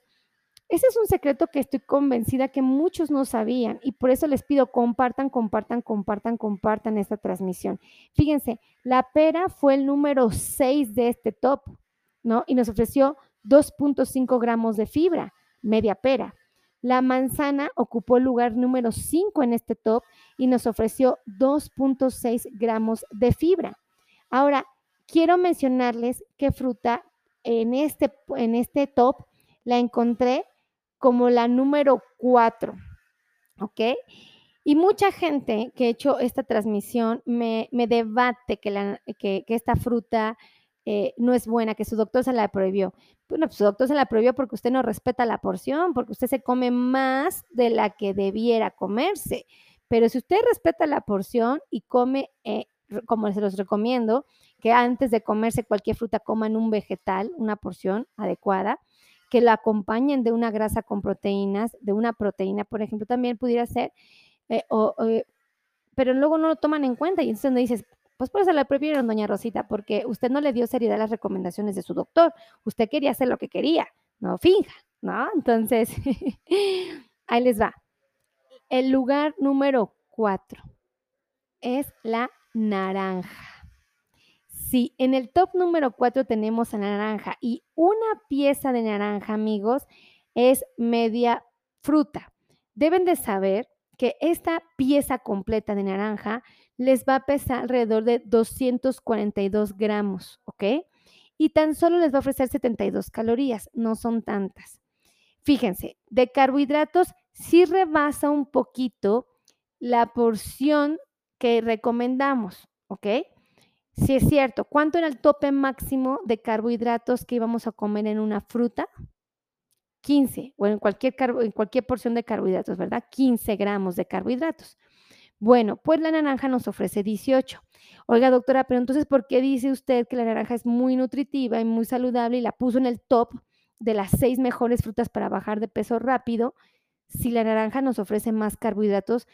ese es un secreto que estoy convencida que muchos no sabían y por eso les pido compartan, compartan, compartan, compartan esta transmisión. Fíjense, la pera fue el número 6 de este top, ¿no? Y nos ofreció 2.5 gramos de fibra, media pera. La manzana ocupó el lugar número 5 en este top y nos ofreció 2.6 gramos de fibra. Ahora, quiero mencionarles qué fruta en este, en este top la encontré como la número 4, ¿ok? Y mucha gente que ha hecho esta transmisión me, debate que, la, que esta fruta eh, no es buena, que su doctor se la prohibió. Bueno, pues su doctor se la prohibió porque usted no respeta la porción, porque usted se come más de la que debiera comerse. Pero si usted respeta la porción y come, eh, como se los recomiendo, que antes de comerse cualquier fruta coman un vegetal, una porción adecuada, que la acompañen de una grasa con proteínas, de una proteína, por ejemplo, también pudiera ser, eh, o, eh, pero luego no lo toman en cuenta y entonces no dices, pues por eso la prohibieron, doña Rosita, porque usted no le dio seriedad a las recomendaciones de su doctor, usted quería hacer lo que quería, no finja, ¿no? Entonces, ahí les va. El lugar número cuatro es la naranja. Sí, en el top número 4 tenemos a naranja y una pieza de naranja, amigos, es media fruta. Deben de saber que esta pieza completa de naranja les va a pesar alrededor de 242 gramos, ¿ok? Y tan solo les va a ofrecer 72 calorías, no son tantas. Fíjense, de carbohidratos sí rebasa un poquito la porción que recomendamos, ¿ok? Si es cierto, ¿cuánto era el tope máximo de carbohidratos que íbamos a comer en una fruta? 15, o en cualquier, en cualquier porción de carbohidratos, ¿verdad? 15 gramos de carbohidratos. Bueno, pues la naranja nos ofrece 18. Oiga, doctora, pero entonces, ¿por qué dice usted que la naranja es muy nutritiva y muy saludable y la puso en el top de las seis mejores frutas para bajar de peso rápido si la naranja nos ofrece más carbohidratos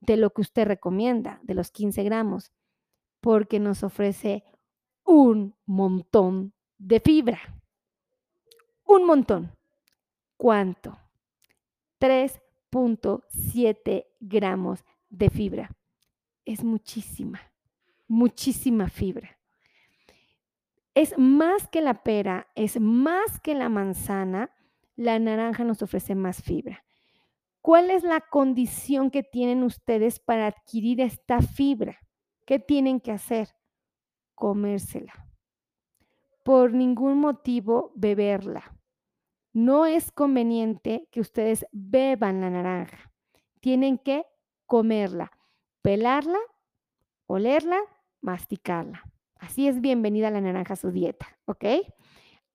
de lo que usted recomienda, de los 15 gramos? Porque nos ofrece un montón de fibra. Un montón. ¿Cuánto? 3.7 gramos de fibra. Es muchísima, muchísima fibra. Es más que la pera, es más que la manzana. La naranja nos ofrece más fibra. ¿Cuál es la condición que tienen ustedes para adquirir esta fibra? ¿Qué tienen que hacer? Comérsela. Por ningún motivo beberla. No es conveniente que ustedes beban la naranja. Tienen que comerla, pelarla, olerla, masticarla. Así es bienvenida la naranja a su dieta, ¿ok?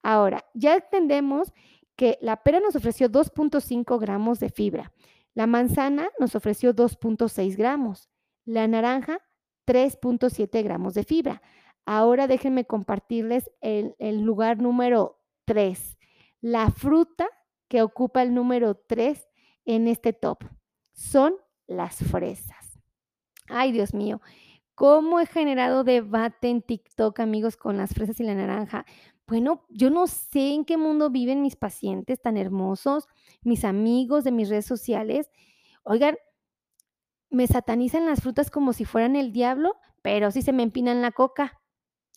Ahora, ya entendemos que la pera nos ofreció 2.5 gramos de fibra, la manzana nos ofreció 2.6 gramos, la naranja 3.7 gramos de fibra. Ahora déjenme compartirles el, lugar número 3. La fruta que ocupa el número 3 en este top son las fresas. Ay, Dios mío, ¿cómo he generado debate en TikTok, amigos, con las fresas y la naranja? Bueno, yo no sé en qué mundo viven mis pacientes tan hermosos, mis amigos de mis redes sociales. Oigan, me satanizan las frutas como si fueran el diablo, pero sí se me empinan la coca.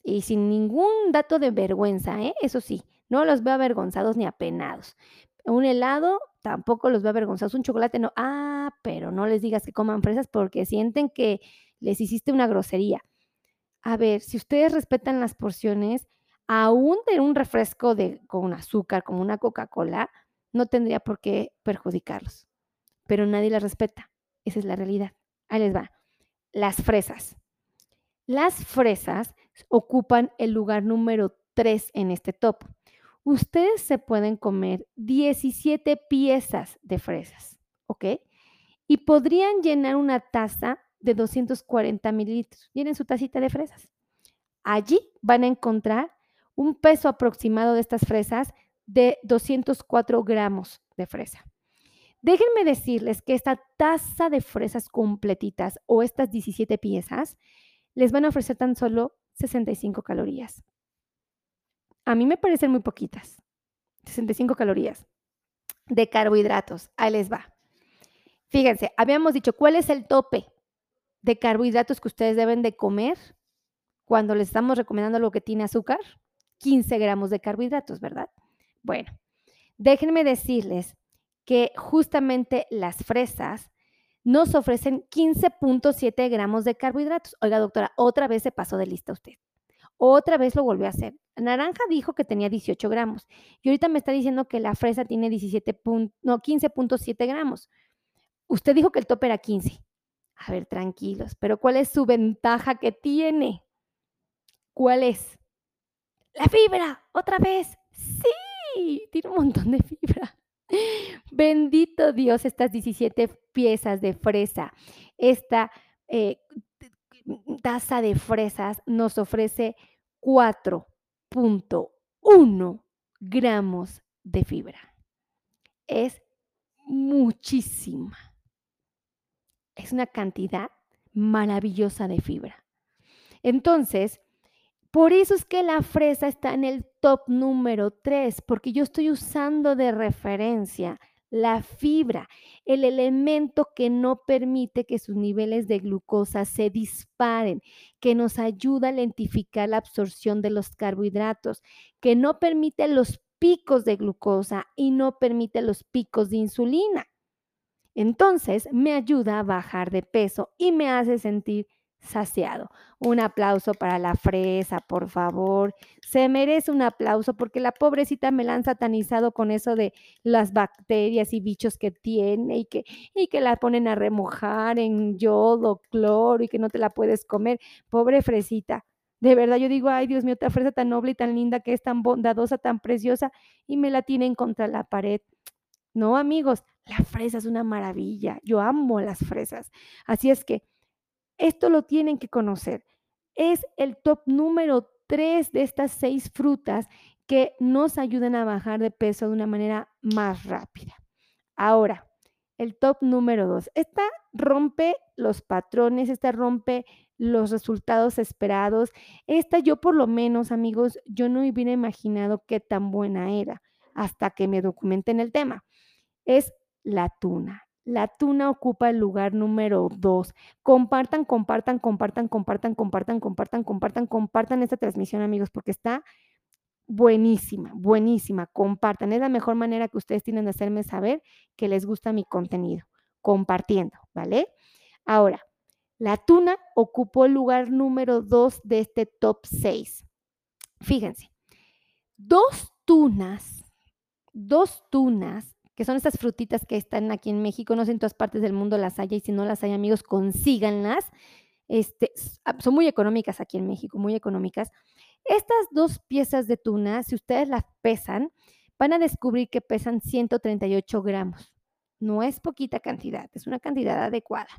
Y sin ningún dato de vergüenza, ¿eh? Eso sí, no los veo avergonzados ni apenados. Un helado tampoco los veo avergonzados. Un chocolate no. Ah, pero no les digas que coman fresas porque sienten que les hiciste una grosería. A ver, si ustedes respetan las porciones, aún de un refresco de, con azúcar, como una Coca-Cola, no tendría por qué perjudicarlos. Pero nadie las respeta. Esa es la realidad. Ahí les va. Las fresas. Las fresas ocupan el lugar número 3 en este top. Ustedes se pueden comer 17 piezas de fresas, ¿ok? Y podrían llenar una taza de 240 mililitros. Llenen su tacita de fresas. Allí van a encontrar un peso aproximado de estas fresas de 204 gramos de fresa. Déjenme decirles que esta taza de fresas completitas o estas 17 piezas les van a ofrecer tan solo 65 calorías. A mí me parecen muy poquitas. 65 calorías de carbohidratos. Ahí les va. Fíjense, habíamos dicho, ¿cuál es el tope de carbohidratos que ustedes deben de comer cuando les estamos recomendando lo que tiene azúcar? 15 gramos de carbohidratos, ¿verdad? Bueno, déjenme decirles que justamente las fresas nos ofrecen 15.7 gramos de carbohidratos. Oiga, doctora, otra vez se pasó de lista usted. Otra vez lo volvió a hacer. naranja dijo que tenía 18 gramos y ahorita me está diciendo que la fresa tiene 17 no, 15.7 gramos. Usted dijo que el tope era 15. A ver, tranquilos, pero ¿cuál es su ventaja que tiene? ¿Cuál es? La fibra, otra vez. Sí, tiene un montón de fibra. Bendito Dios, estas 17 piezas de fresa, esta eh, taza de fresas nos ofrece 4.1 gramos de fibra. Es muchísima. Es una cantidad maravillosa de fibra. Entonces, por eso es que la fresa está en el top número 3, porque yo estoy usando de referencia la fibra, el elemento que no permite que sus niveles de glucosa se disparen, que nos ayuda a lentificar la absorción de los carbohidratos, que no permite los picos de glucosa y no permite los picos de insulina. Entonces me ayuda a bajar de peso y me hace sentir saciado. Un aplauso para la fresa, por favor. Se merece un aplauso porque la pobrecita me la han satanizado con eso de las bacterias y bichos que tiene y que, y que la ponen a remojar en yodo, cloro y que no te la puedes comer. Pobre fresita. De verdad, yo digo, ay Dios mío, otra fresa tan noble y tan linda que es tan bondadosa, tan preciosa y me la tienen contra la pared. No, amigos, la fresa es una maravilla. Yo amo las fresas. Así es que esto lo tienen que conocer. Es el top número 3 de estas seis frutas que nos ayudan a bajar de peso de una manera más rápida. Ahora, el top número 2. Esta rompe los patrones, esta rompe los resultados esperados. Esta yo por lo menos, amigos, yo no hubiera imaginado qué tan buena era hasta que me documenté en el tema. Es la tuna. La tuna ocupa el lugar número dos. Compartan, compartan, compartan, compartan, compartan, compartan, compartan, compartan esta transmisión, amigos, porque está buenísima, buenísima. Compartan. Es la mejor manera que ustedes tienen de hacerme saber que les gusta mi contenido. Compartiendo, ¿vale? Ahora, la tuna ocupó el lugar número dos de este top 6. Fíjense, dos tunas, dos tunas que son estas frutitas que están aquí en México, no sé en todas partes del mundo las haya y si no las hay amigos, consíganlas. Este, ah, son muy económicas aquí en México, muy económicas. Estas dos piezas de tuna, si ustedes las pesan, van a descubrir que pesan 138 gramos. No es poquita cantidad, es una cantidad adecuada.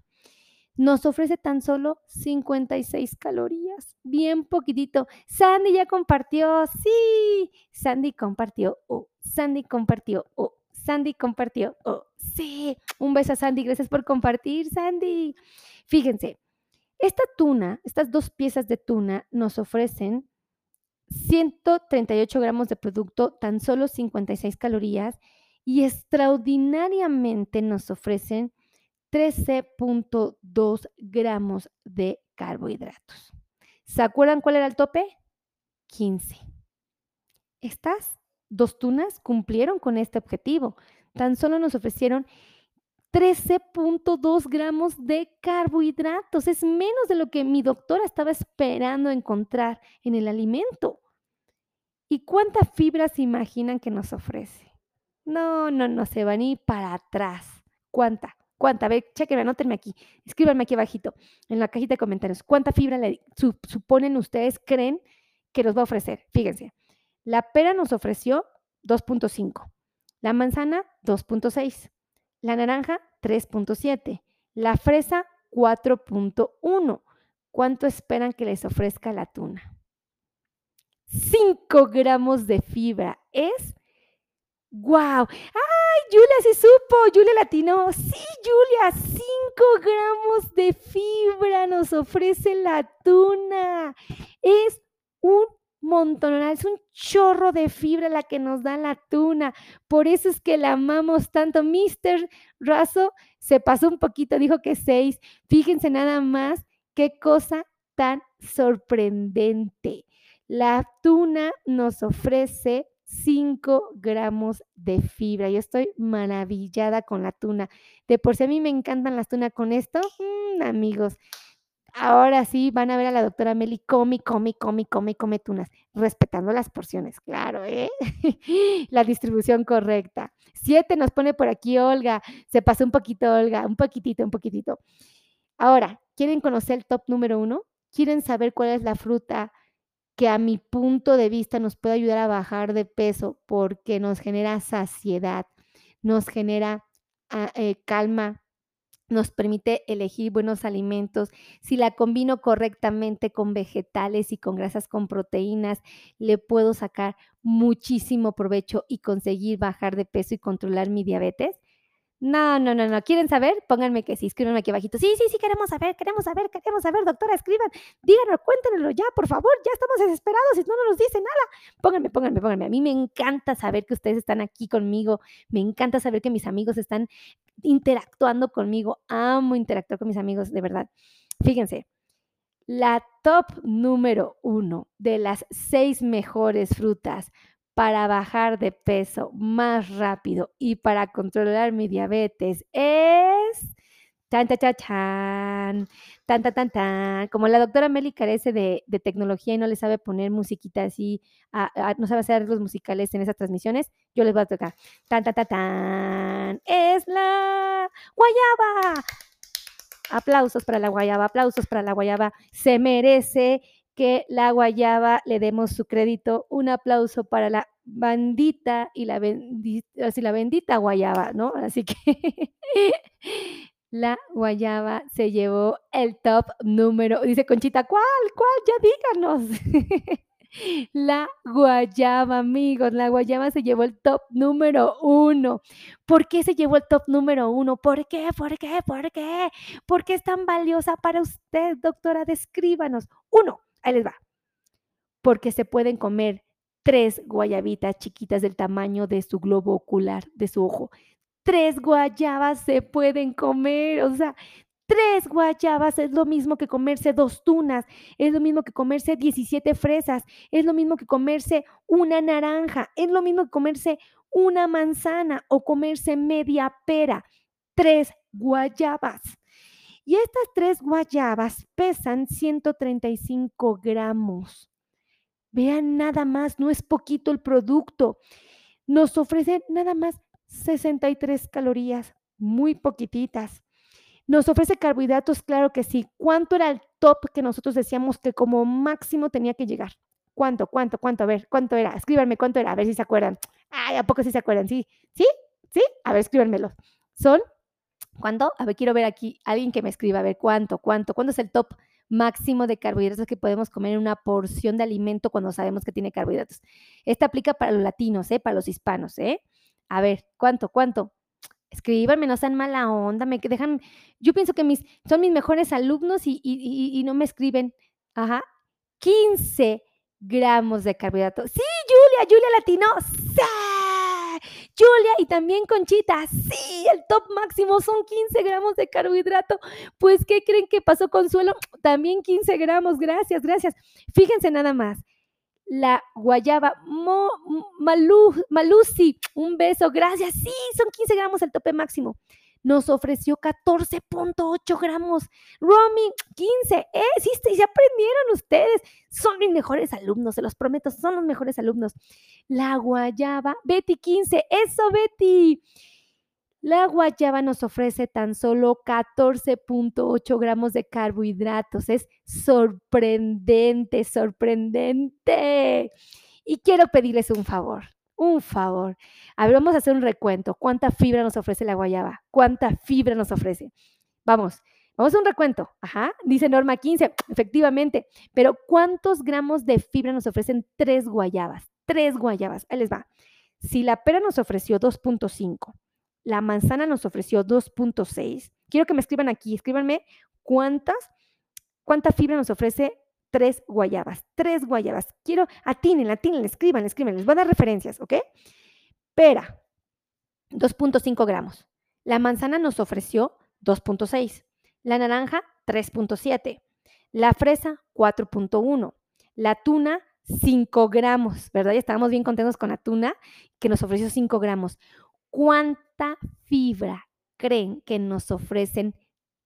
Nos ofrece tan solo 56 calorías, bien poquitito. Sandy ya compartió, sí, Sandy compartió, oh, Sandy compartió, oh. Sandy compartió. Oh, sí, un beso a Sandy. Gracias por compartir, Sandy. Fíjense, esta tuna, estas dos piezas de tuna nos ofrecen 138 gramos de producto, tan solo 56 calorías y extraordinariamente nos ofrecen 13.2 gramos de carbohidratos. ¿Se acuerdan cuál era el tope? 15. Estas Dos tunas cumplieron con este objetivo. Tan solo nos ofrecieron 13.2 gramos de carbohidratos. Es menos de lo que mi doctora estaba esperando encontrar en el alimento. ¿Y cuánta fibra se imaginan que nos ofrece? No, no, no se va ni para atrás. ¿Cuánta? ¿Cuánta? A ver, chequenme, anótenme aquí. Escríbanme aquí abajito en la cajita de comentarios. ¿Cuánta fibra le suponen ustedes, creen que nos va a ofrecer? Fíjense. La pera nos ofreció 2.5, la manzana 2.6, la naranja 3.7, la fresa 4.1. ¿Cuánto esperan que les ofrezca la tuna? 5 gramos de fibra. Es ¡Wow! ¡Ay, Julia se supo! Julia latino. Sí, Julia, 5 gramos de fibra nos ofrece la tuna. Es un montonal, es un chorro de fibra la que nos da la tuna. Por eso es que la amamos tanto. Mr. Razo se pasó un poquito, dijo que seis. Fíjense nada más qué cosa tan sorprendente. La tuna nos ofrece 5 gramos de fibra. Yo estoy maravillada con la tuna. De por si a mí me encantan las tunas con esto, mm, amigos, ahora sí van a ver a la doctora Meli, come, come, come, come, come tunas, respetando las porciones, claro, ¿eh? la distribución correcta. Siete nos pone por aquí Olga, se pasó un poquito Olga, un poquitito, un poquitito. Ahora, ¿quieren conocer el top número uno? ¿Quieren saber cuál es la fruta que a mi punto de vista nos puede ayudar a bajar de peso porque nos genera saciedad, nos genera ah, eh, calma, nos permite elegir buenos alimentos. Si la combino correctamente con vegetales y con grasas con proteínas, le puedo sacar muchísimo provecho y conseguir bajar de peso y controlar mi diabetes. No, no, no, no. ¿Quieren saber? Pónganme que sí, escríbanme aquí abajito. Sí, sí, sí, queremos saber, queremos saber, queremos saber, doctora, escriban. Díganos, cuéntenlo ya, por favor. Ya estamos desesperados y no nos dice nada. Pónganme, pónganme, pónganme. A mí me encanta saber que ustedes están aquí conmigo. Me encanta saber que mis amigos están interactuando conmigo. Amo interactuar con mis amigos, de verdad. Fíjense, la top número uno de las seis mejores frutas para bajar de peso más rápido y para controlar mi diabetes es tan, tan, tan, tan, tan, tan, tan, Como la doctora Meli carece de, tecnología y no le sabe poner musiquita así, no sabe hacer los musicales en esas transmisiones, yo les voy a tocar. Tan, tan, tan, tan. Es la guayaba. Aplausos para la guayaba, aplausos para la guayaba. Se merece que la guayaba le demos su crédito. Un aplauso para la bandita y la bendita, así la bendita guayaba, ¿no? Así que la guayaba se llevó el top número. Dice Conchita, ¿cuál? ¿Cuál? Ya díganos. La guayaba, amigos, la guayaba se llevó el top número uno. ¿Por qué se llevó el top número uno? ¿Por qué? ¿Por qué? ¿Por qué? ¿Por qué es tan valiosa para usted, doctora? Descríbanos. Uno, Ahí les va. Porque se pueden comer tres guayabitas chiquitas del tamaño de su globo ocular, de su ojo. Tres guayabas se pueden comer, o sea, tres guayabas es lo mismo que comerse dos tunas, es lo mismo que comerse 17 fresas, es lo mismo que comerse una naranja, es lo mismo que comerse una manzana o comerse media pera. Tres guayabas. Y estas tres guayabas pesan 135 gramos. Vean nada más, no es poquito el producto. Nos ofrecen nada más 63 calorías, muy poquititas. Nos ofrece carbohidratos, claro que sí. ¿Cuánto era el top que nosotros decíamos que como máximo tenía que llegar? ¿Cuánto, cuánto, cuánto? A ver, ¿cuánto era? Escríbanme cuánto era, a ver si se acuerdan. Ay, ¿a poco sí se acuerdan? ¿Sí? ¿Sí? ¿Sí? A ver, escríbanmelo. Son ¿Cuánto? A ver, quiero ver aquí alguien que me escriba, a ver, ¿cuánto? ¿Cuánto? ¿Cuánto es el top máximo de carbohidratos que podemos comer en una porción de alimento cuando sabemos que tiene carbohidratos? Esta aplica para los latinos, ¿eh? Para los hispanos, ¿eh? A ver, ¿cuánto? ¿Cuánto? Escríbanme, no sean mala onda, me dejan, yo pienso que mis, son mis mejores alumnos y, no me escriben. Ajá, 15 gramos de carbohidratos. Sí, Julia, Julia Latino, sí. Julia y también Conchita, sí, el top máximo son 15 gramos de carbohidrato. Pues, ¿qué creen que pasó Consuelo? También 15 gramos, gracias, gracias. Fíjense nada más. La guayaba, Mo, Malú, Malusi, un beso, gracias. Sí, son 15 gramos el tope máximo nos ofreció 14.8 gramos. Romy, 15. ¡Eh! Sí, sí, aprendieron ustedes. Son mis mejores alumnos, se los prometo, son los mejores alumnos. La guayaba, Betty, 15. Eso, Betty. La guayaba nos ofrece tan solo 14.8 gramos de carbohidratos. Es sorprendente, sorprendente. Y quiero pedirles un favor un favor. A ver, vamos a hacer un recuento. ¿Cuánta fibra nos ofrece la guayaba? ¿Cuánta fibra nos ofrece? Vamos, vamos a un recuento. Ajá, dice Norma 15, efectivamente. Pero ¿cuántos gramos de fibra nos ofrecen tres guayabas? Tres guayabas. Ahí les va. Si la pera nos ofreció 2.5, la manzana nos ofreció 2.6, quiero que me escriban aquí, escríbanme cuántas, cuánta fibra nos ofrece tres guayabas, tres guayabas. Quiero, atinen, atinen, escriban, escriban, les voy a dar referencias, ¿ok? Pera, 2.5 gramos. La manzana nos ofreció 2.6. La naranja, 3.7. La fresa, 4.1. La tuna, 5 gramos, ¿verdad? Ya estábamos bien contentos con la tuna que nos ofreció 5 gramos. ¿Cuánta fibra creen que nos ofrecen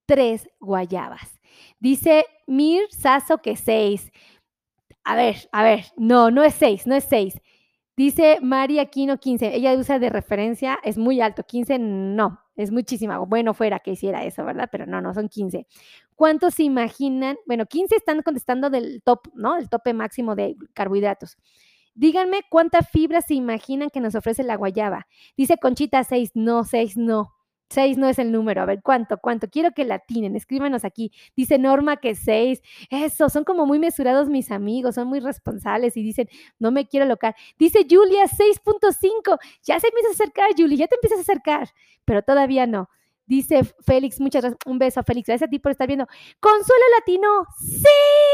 tres guayabas? Dice Mir Sasso que seis. A ver, a ver, no, no es seis, no es seis. Dice Mari Aquino 15. Ella usa de referencia, es muy alto. 15 no, es muchísima. Bueno, fuera que hiciera eso, ¿verdad? Pero no, no, son 15. ¿Cuántos se imaginan? Bueno, 15 están contestando del top, ¿no? El tope máximo de carbohidratos. Díganme cuánta fibra se imaginan que nos ofrece la guayaba. Dice Conchita 6, no, 6 no. 6 no es el número. A ver, ¿cuánto? ¿Cuánto? Quiero que la tienen. Escríbanos aquí. Dice Norma que 6. Eso, son como muy mesurados mis amigos, son muy responsables y dicen, no me quiero locar. Dice Julia 6.5. Ya se empieza a acercar, Julia, ya te empiezas a acercar, pero todavía no. Dice Félix, muchas gracias. Un beso Félix. Gracias a ti por estar viendo. Consuelo Latino. ¡Sí!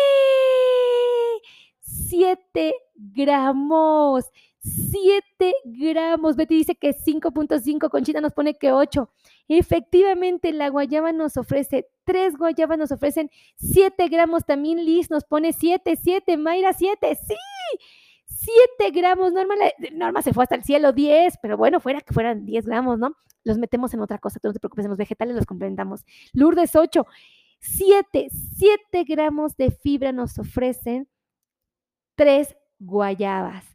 7 gramos. 7 gramos. Betty dice que 5.5, Conchita nos pone que 8. Efectivamente, la guayaba nos ofrece 3 guayabas, nos ofrecen 7 gramos. También Liz nos pone 7, 7, Mayra 7, sí. 7 gramos, Norma, Norma se fue hasta el cielo, 10, pero bueno, fuera que fueran 10 gramos, ¿no? Los metemos en otra cosa, tú no te preocupes, en los vegetales los complementamos. Lourdes 8, 7, 7 gramos de fibra nos ofrecen 3 guayabas.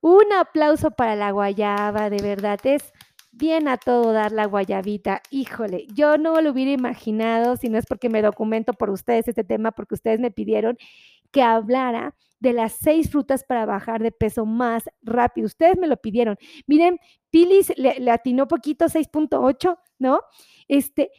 Un aplauso para la guayaba, de verdad, es bien a todo dar la guayabita. Híjole, yo no lo hubiera imaginado, si no es porque me documento por ustedes este tema, porque ustedes me pidieron que hablara de las seis frutas para bajar de peso más rápido. Ustedes me lo pidieron. Miren, Pilis le, le atinó poquito, 6.8, ¿no? Este,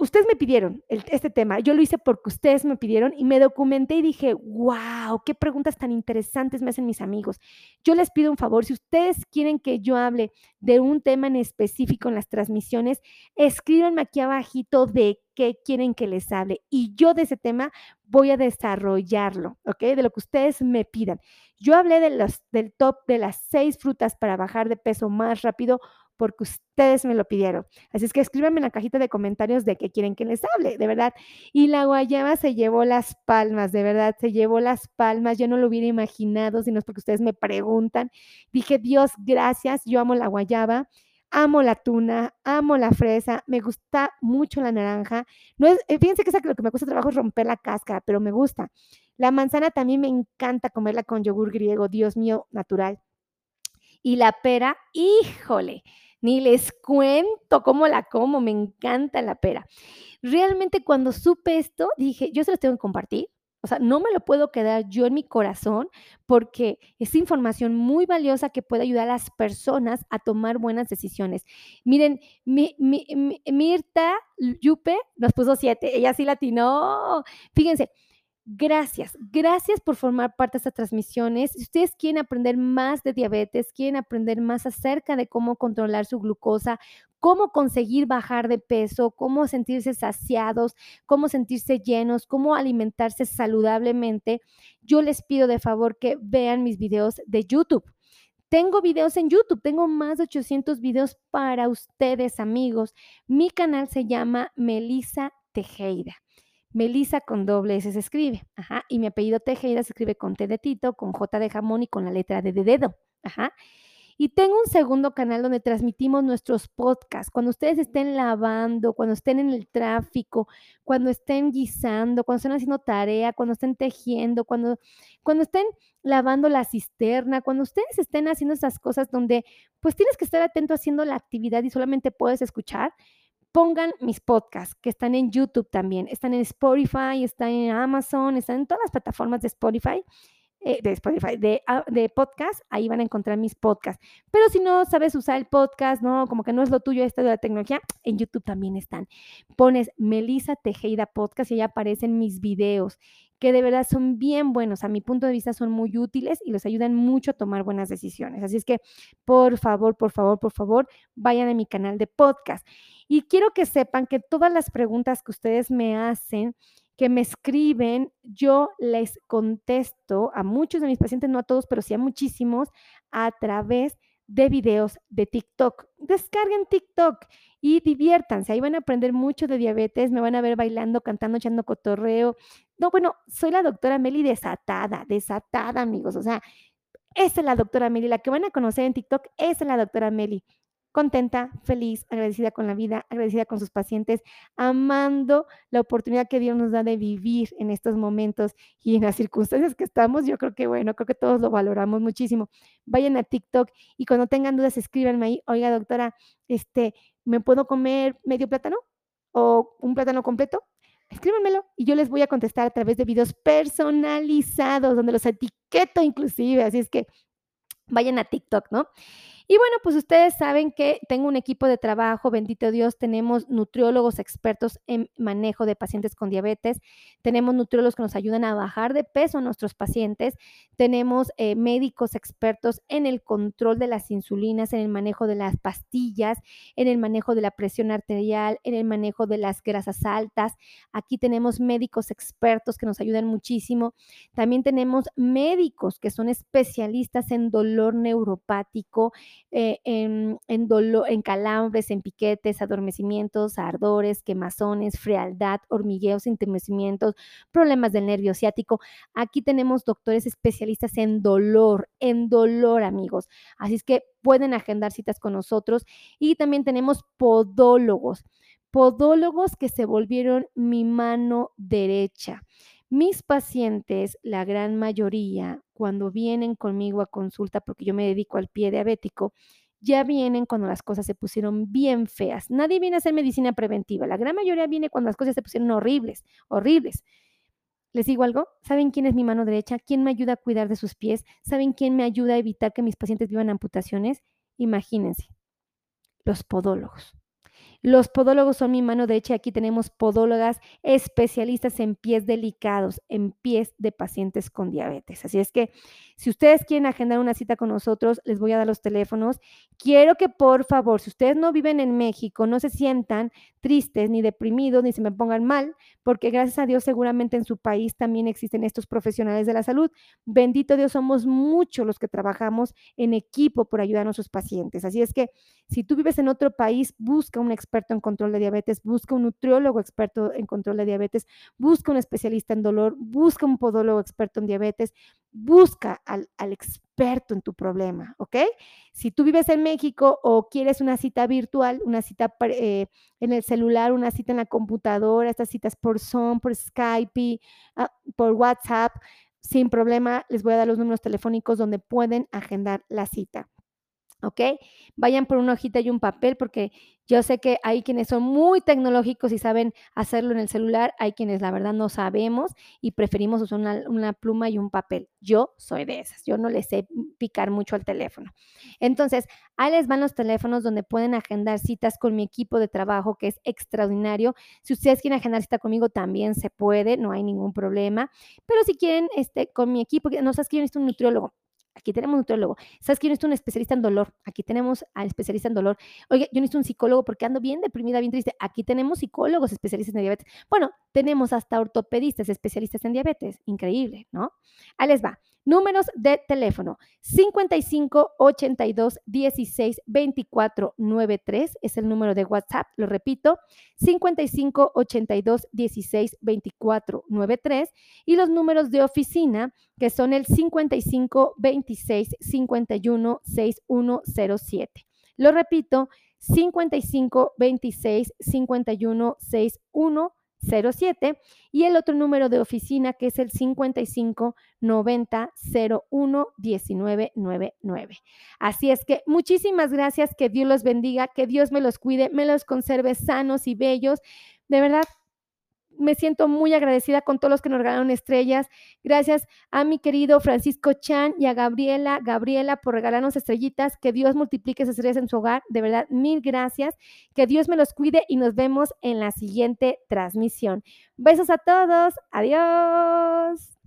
ustedes me pidieron este tema, yo lo hice porque ustedes me pidieron y me documenté y dije, wow, qué preguntas tan interesantes me hacen mis amigos. Yo les pido un favor, si ustedes quieren que yo hable de un tema en específico en las transmisiones, escríbanme aquí abajito de qué quieren que les hable y yo de ese tema voy a desarrollarlo, ¿ok? De lo que ustedes me pidan. Yo hablé del top de las seis frutas para bajar de peso más rápido porque ustedes me lo pidieron. Así es que escríbanme en la cajita de comentarios de qué quieren que les hable, de verdad. Y la guayaba se llevó las palmas, de verdad, se llevó las palmas. Yo no lo hubiera imaginado, sino es porque ustedes me preguntan. Dije, Dios, gracias, yo amo la guayaba. Amo la tuna, amo la fresa, me gusta mucho la naranja. No es, eh, fíjense que, lo que me cuesta trabajo es romper la cáscara, pero me gusta. La manzana también me encanta comerla con yogur griego, Dios mío, natural. Y la pera, híjole, ni les cuento cómo la como, me encanta la pera. Realmente cuando supe esto, dije, yo se los tengo que compartir. O sea, no me lo puedo quedar yo en mi corazón porque es información muy valiosa que puede ayudar a las personas a tomar buenas decisiones. Miren, mi, Mirta Yupe nos puso siete, ella sí latinó. Fíjense, Gracias, gracias por formar parte de estas transmisiones. Si ustedes quieren aprender más de diabetes, quieren aprender más acerca de cómo controlar su glucosa, cómo conseguir bajar de peso, cómo sentirse saciados, cómo sentirse llenos, cómo alimentarse saludablemente, yo les pido de favor que vean mis videos de YouTube. Tengo videos en YouTube, tengo más de 800 videos para ustedes, amigos. Mi canal se llama Melisa Tejeda. Melisa con doble S se escribe. Ajá. Y mi apellido Tejeda se escribe con T de Tito, con J de jamón y con la letra D de dedo. Ajá. Y tengo un segundo canal donde transmitimos nuestros podcasts. Cuando ustedes estén lavando, cuando estén en el tráfico, cuando estén guisando, cuando estén haciendo tarea, cuando estén tejiendo, cuando, cuando estén lavando la cisterna, cuando ustedes estén haciendo esas cosas donde pues tienes que estar atento haciendo la actividad y solamente puedes escuchar, pongan mis podcasts, que están en YouTube también, están en Spotify, están en Amazon, están en todas las plataformas de Spotify. Eh, de Spotify, de, ah, de, podcast, ahí van a encontrar mis podcasts. Pero si no sabes usar el podcast, no, como que no es lo tuyo esto de la tecnología, en YouTube también están. Pones Melissa Tejeda Podcast y ahí aparecen mis videos, que de verdad son bien buenos. A mi punto de vista son muy útiles y les ayudan mucho a tomar buenas decisiones. Así es que, por favor, por favor, por favor, vayan a mi canal de podcast. Y quiero que sepan que todas las preguntas que ustedes me hacen, que me escriben, yo les contesto a muchos de mis pacientes, no a todos, pero sí a muchísimos, a través de videos de TikTok. Descarguen TikTok y diviértanse. Ahí van a aprender mucho de diabetes, me van a ver bailando, cantando, echando cotorreo. No, bueno, soy la doctora Meli desatada, desatada, amigos. O sea, esa es la doctora Meli, la que van a conocer en TikTok, esa es la doctora Meli contenta, feliz, agradecida con la vida, agradecida con sus pacientes, amando la oportunidad que Dios nos da de vivir en estos momentos y en las circunstancias que estamos. Yo creo que, bueno, creo que todos lo valoramos muchísimo. Vayan a TikTok y cuando tengan dudas, escríbanme ahí, oiga, doctora, este, ¿me puedo comer medio plátano o un plátano completo? Escríbanmelo y yo les voy a contestar a través de videos personalizados, donde los etiqueto inclusive. Así es que vayan a TikTok, ¿no? Y bueno, pues ustedes saben que tengo un equipo de trabajo, bendito Dios, tenemos nutriólogos expertos en manejo de pacientes con diabetes, tenemos nutriólogos que nos ayudan a bajar de peso a nuestros pacientes, tenemos eh, médicos expertos en el control de las insulinas, en el manejo de las pastillas, en el manejo de la presión arterial, en el manejo de las grasas altas. Aquí tenemos médicos expertos que nos ayudan muchísimo. También tenemos médicos que son especialistas en dolor neuropático, eh, en, dolor, en calambres, en piquetes, adormecimientos, ardores, quemazones, frialdad, hormigueos, entumecimientos, problemas del nervio ciático. Aquí tenemos doctores especialistas en dolor, en dolor, amigos. Así es que pueden agendar citas con nosotros. Y también tenemos podólogos, podólogos que se volvieron mi mano derecha. Mis pacientes, la gran mayoría, cuando vienen conmigo a consulta, porque yo me dedico al pie diabético, ya vienen cuando las cosas se pusieron bien feas. Nadie viene a hacer medicina preventiva. La gran mayoría viene cuando las cosas se pusieron horribles, horribles. ¿Les digo algo? ¿Saben quién es mi mano derecha? ¿Quién me ayuda a cuidar de sus pies? ¿Saben quién me ayuda a evitar que mis pacientes vivan amputaciones? Imagínense, los podólogos. Los podólogos son mi mano derecha. Aquí tenemos podólogas especialistas en pies delicados, en pies de pacientes con diabetes. Así es que si ustedes quieren agendar una cita con nosotros, les voy a dar los teléfonos. Quiero que por favor, si ustedes no viven en México, no se sientan tristes ni deprimidos ni se me pongan mal, porque gracias a Dios seguramente en su país también existen estos profesionales de la salud. Bendito Dios, somos muchos los que trabajamos en equipo por ayudar a nuestros pacientes. Así es que si tú vives en otro país, busca un experto en control de diabetes, busca un nutriólogo experto en control de diabetes, busca un especialista en dolor, busca un podólogo experto en diabetes, busca al, experto en tu problema, ¿ok? Si tú vives en México o quieres una cita virtual, una cita eh, en el celular, una cita en la computadora, estas citas por Zoom, por Skype, ah, por WhatsApp, sin problema, les voy a dar los números telefónicos donde pueden agendar la cita. ¿Ok? Vayan por una hojita y un papel porque yo sé que hay quienes son muy tecnológicos y saben hacerlo en el celular, hay quienes la verdad no sabemos y preferimos usar una, pluma y un papel. Yo soy de esas, yo no les sé picar mucho al teléfono. Entonces, ahí les van los teléfonos donde pueden agendar citas con mi equipo de trabajo, que es extraordinario. Si ustedes quieren agendar cita conmigo, también se puede, no hay ningún problema. Pero si quieren, este, con mi equipo, no sabes que yo necesito un nutriólogo, Aquí tenemos un nutriólogo. ¿Sabes que yo necesito un especialista en dolor? Aquí tenemos al especialista en dolor. Oye, yo necesito un psicólogo porque ando bien deprimida, bien triste. Aquí tenemos psicólogos especialistas en diabetes. Bueno, tenemos hasta ortopedistas especialistas en diabetes. Increíble, ¿no? Ahí les va. Números de teléfono 55 82 16 24 93 es el número de WhatsApp, lo repito, 55 82 16 24 93 y los números de oficina que son el 55 26 51 6107. Lo repito, 55 26 51 61 07 y el otro número de oficina que es el 55 90 01 19 99. Así es que muchísimas gracias, que Dios los bendiga, que Dios me los cuide, me los conserve sanos y bellos. De verdad, me siento muy agradecida con todos los que nos regalaron estrellas. Gracias a mi querido Francisco Chan y a Gabriela, Gabriela por regalarnos estrellitas. Que Dios multiplique esas estrellas en su hogar. De verdad, mil gracias. Que Dios me los cuide y nos vemos en la siguiente transmisión. Besos a todos. Adiós.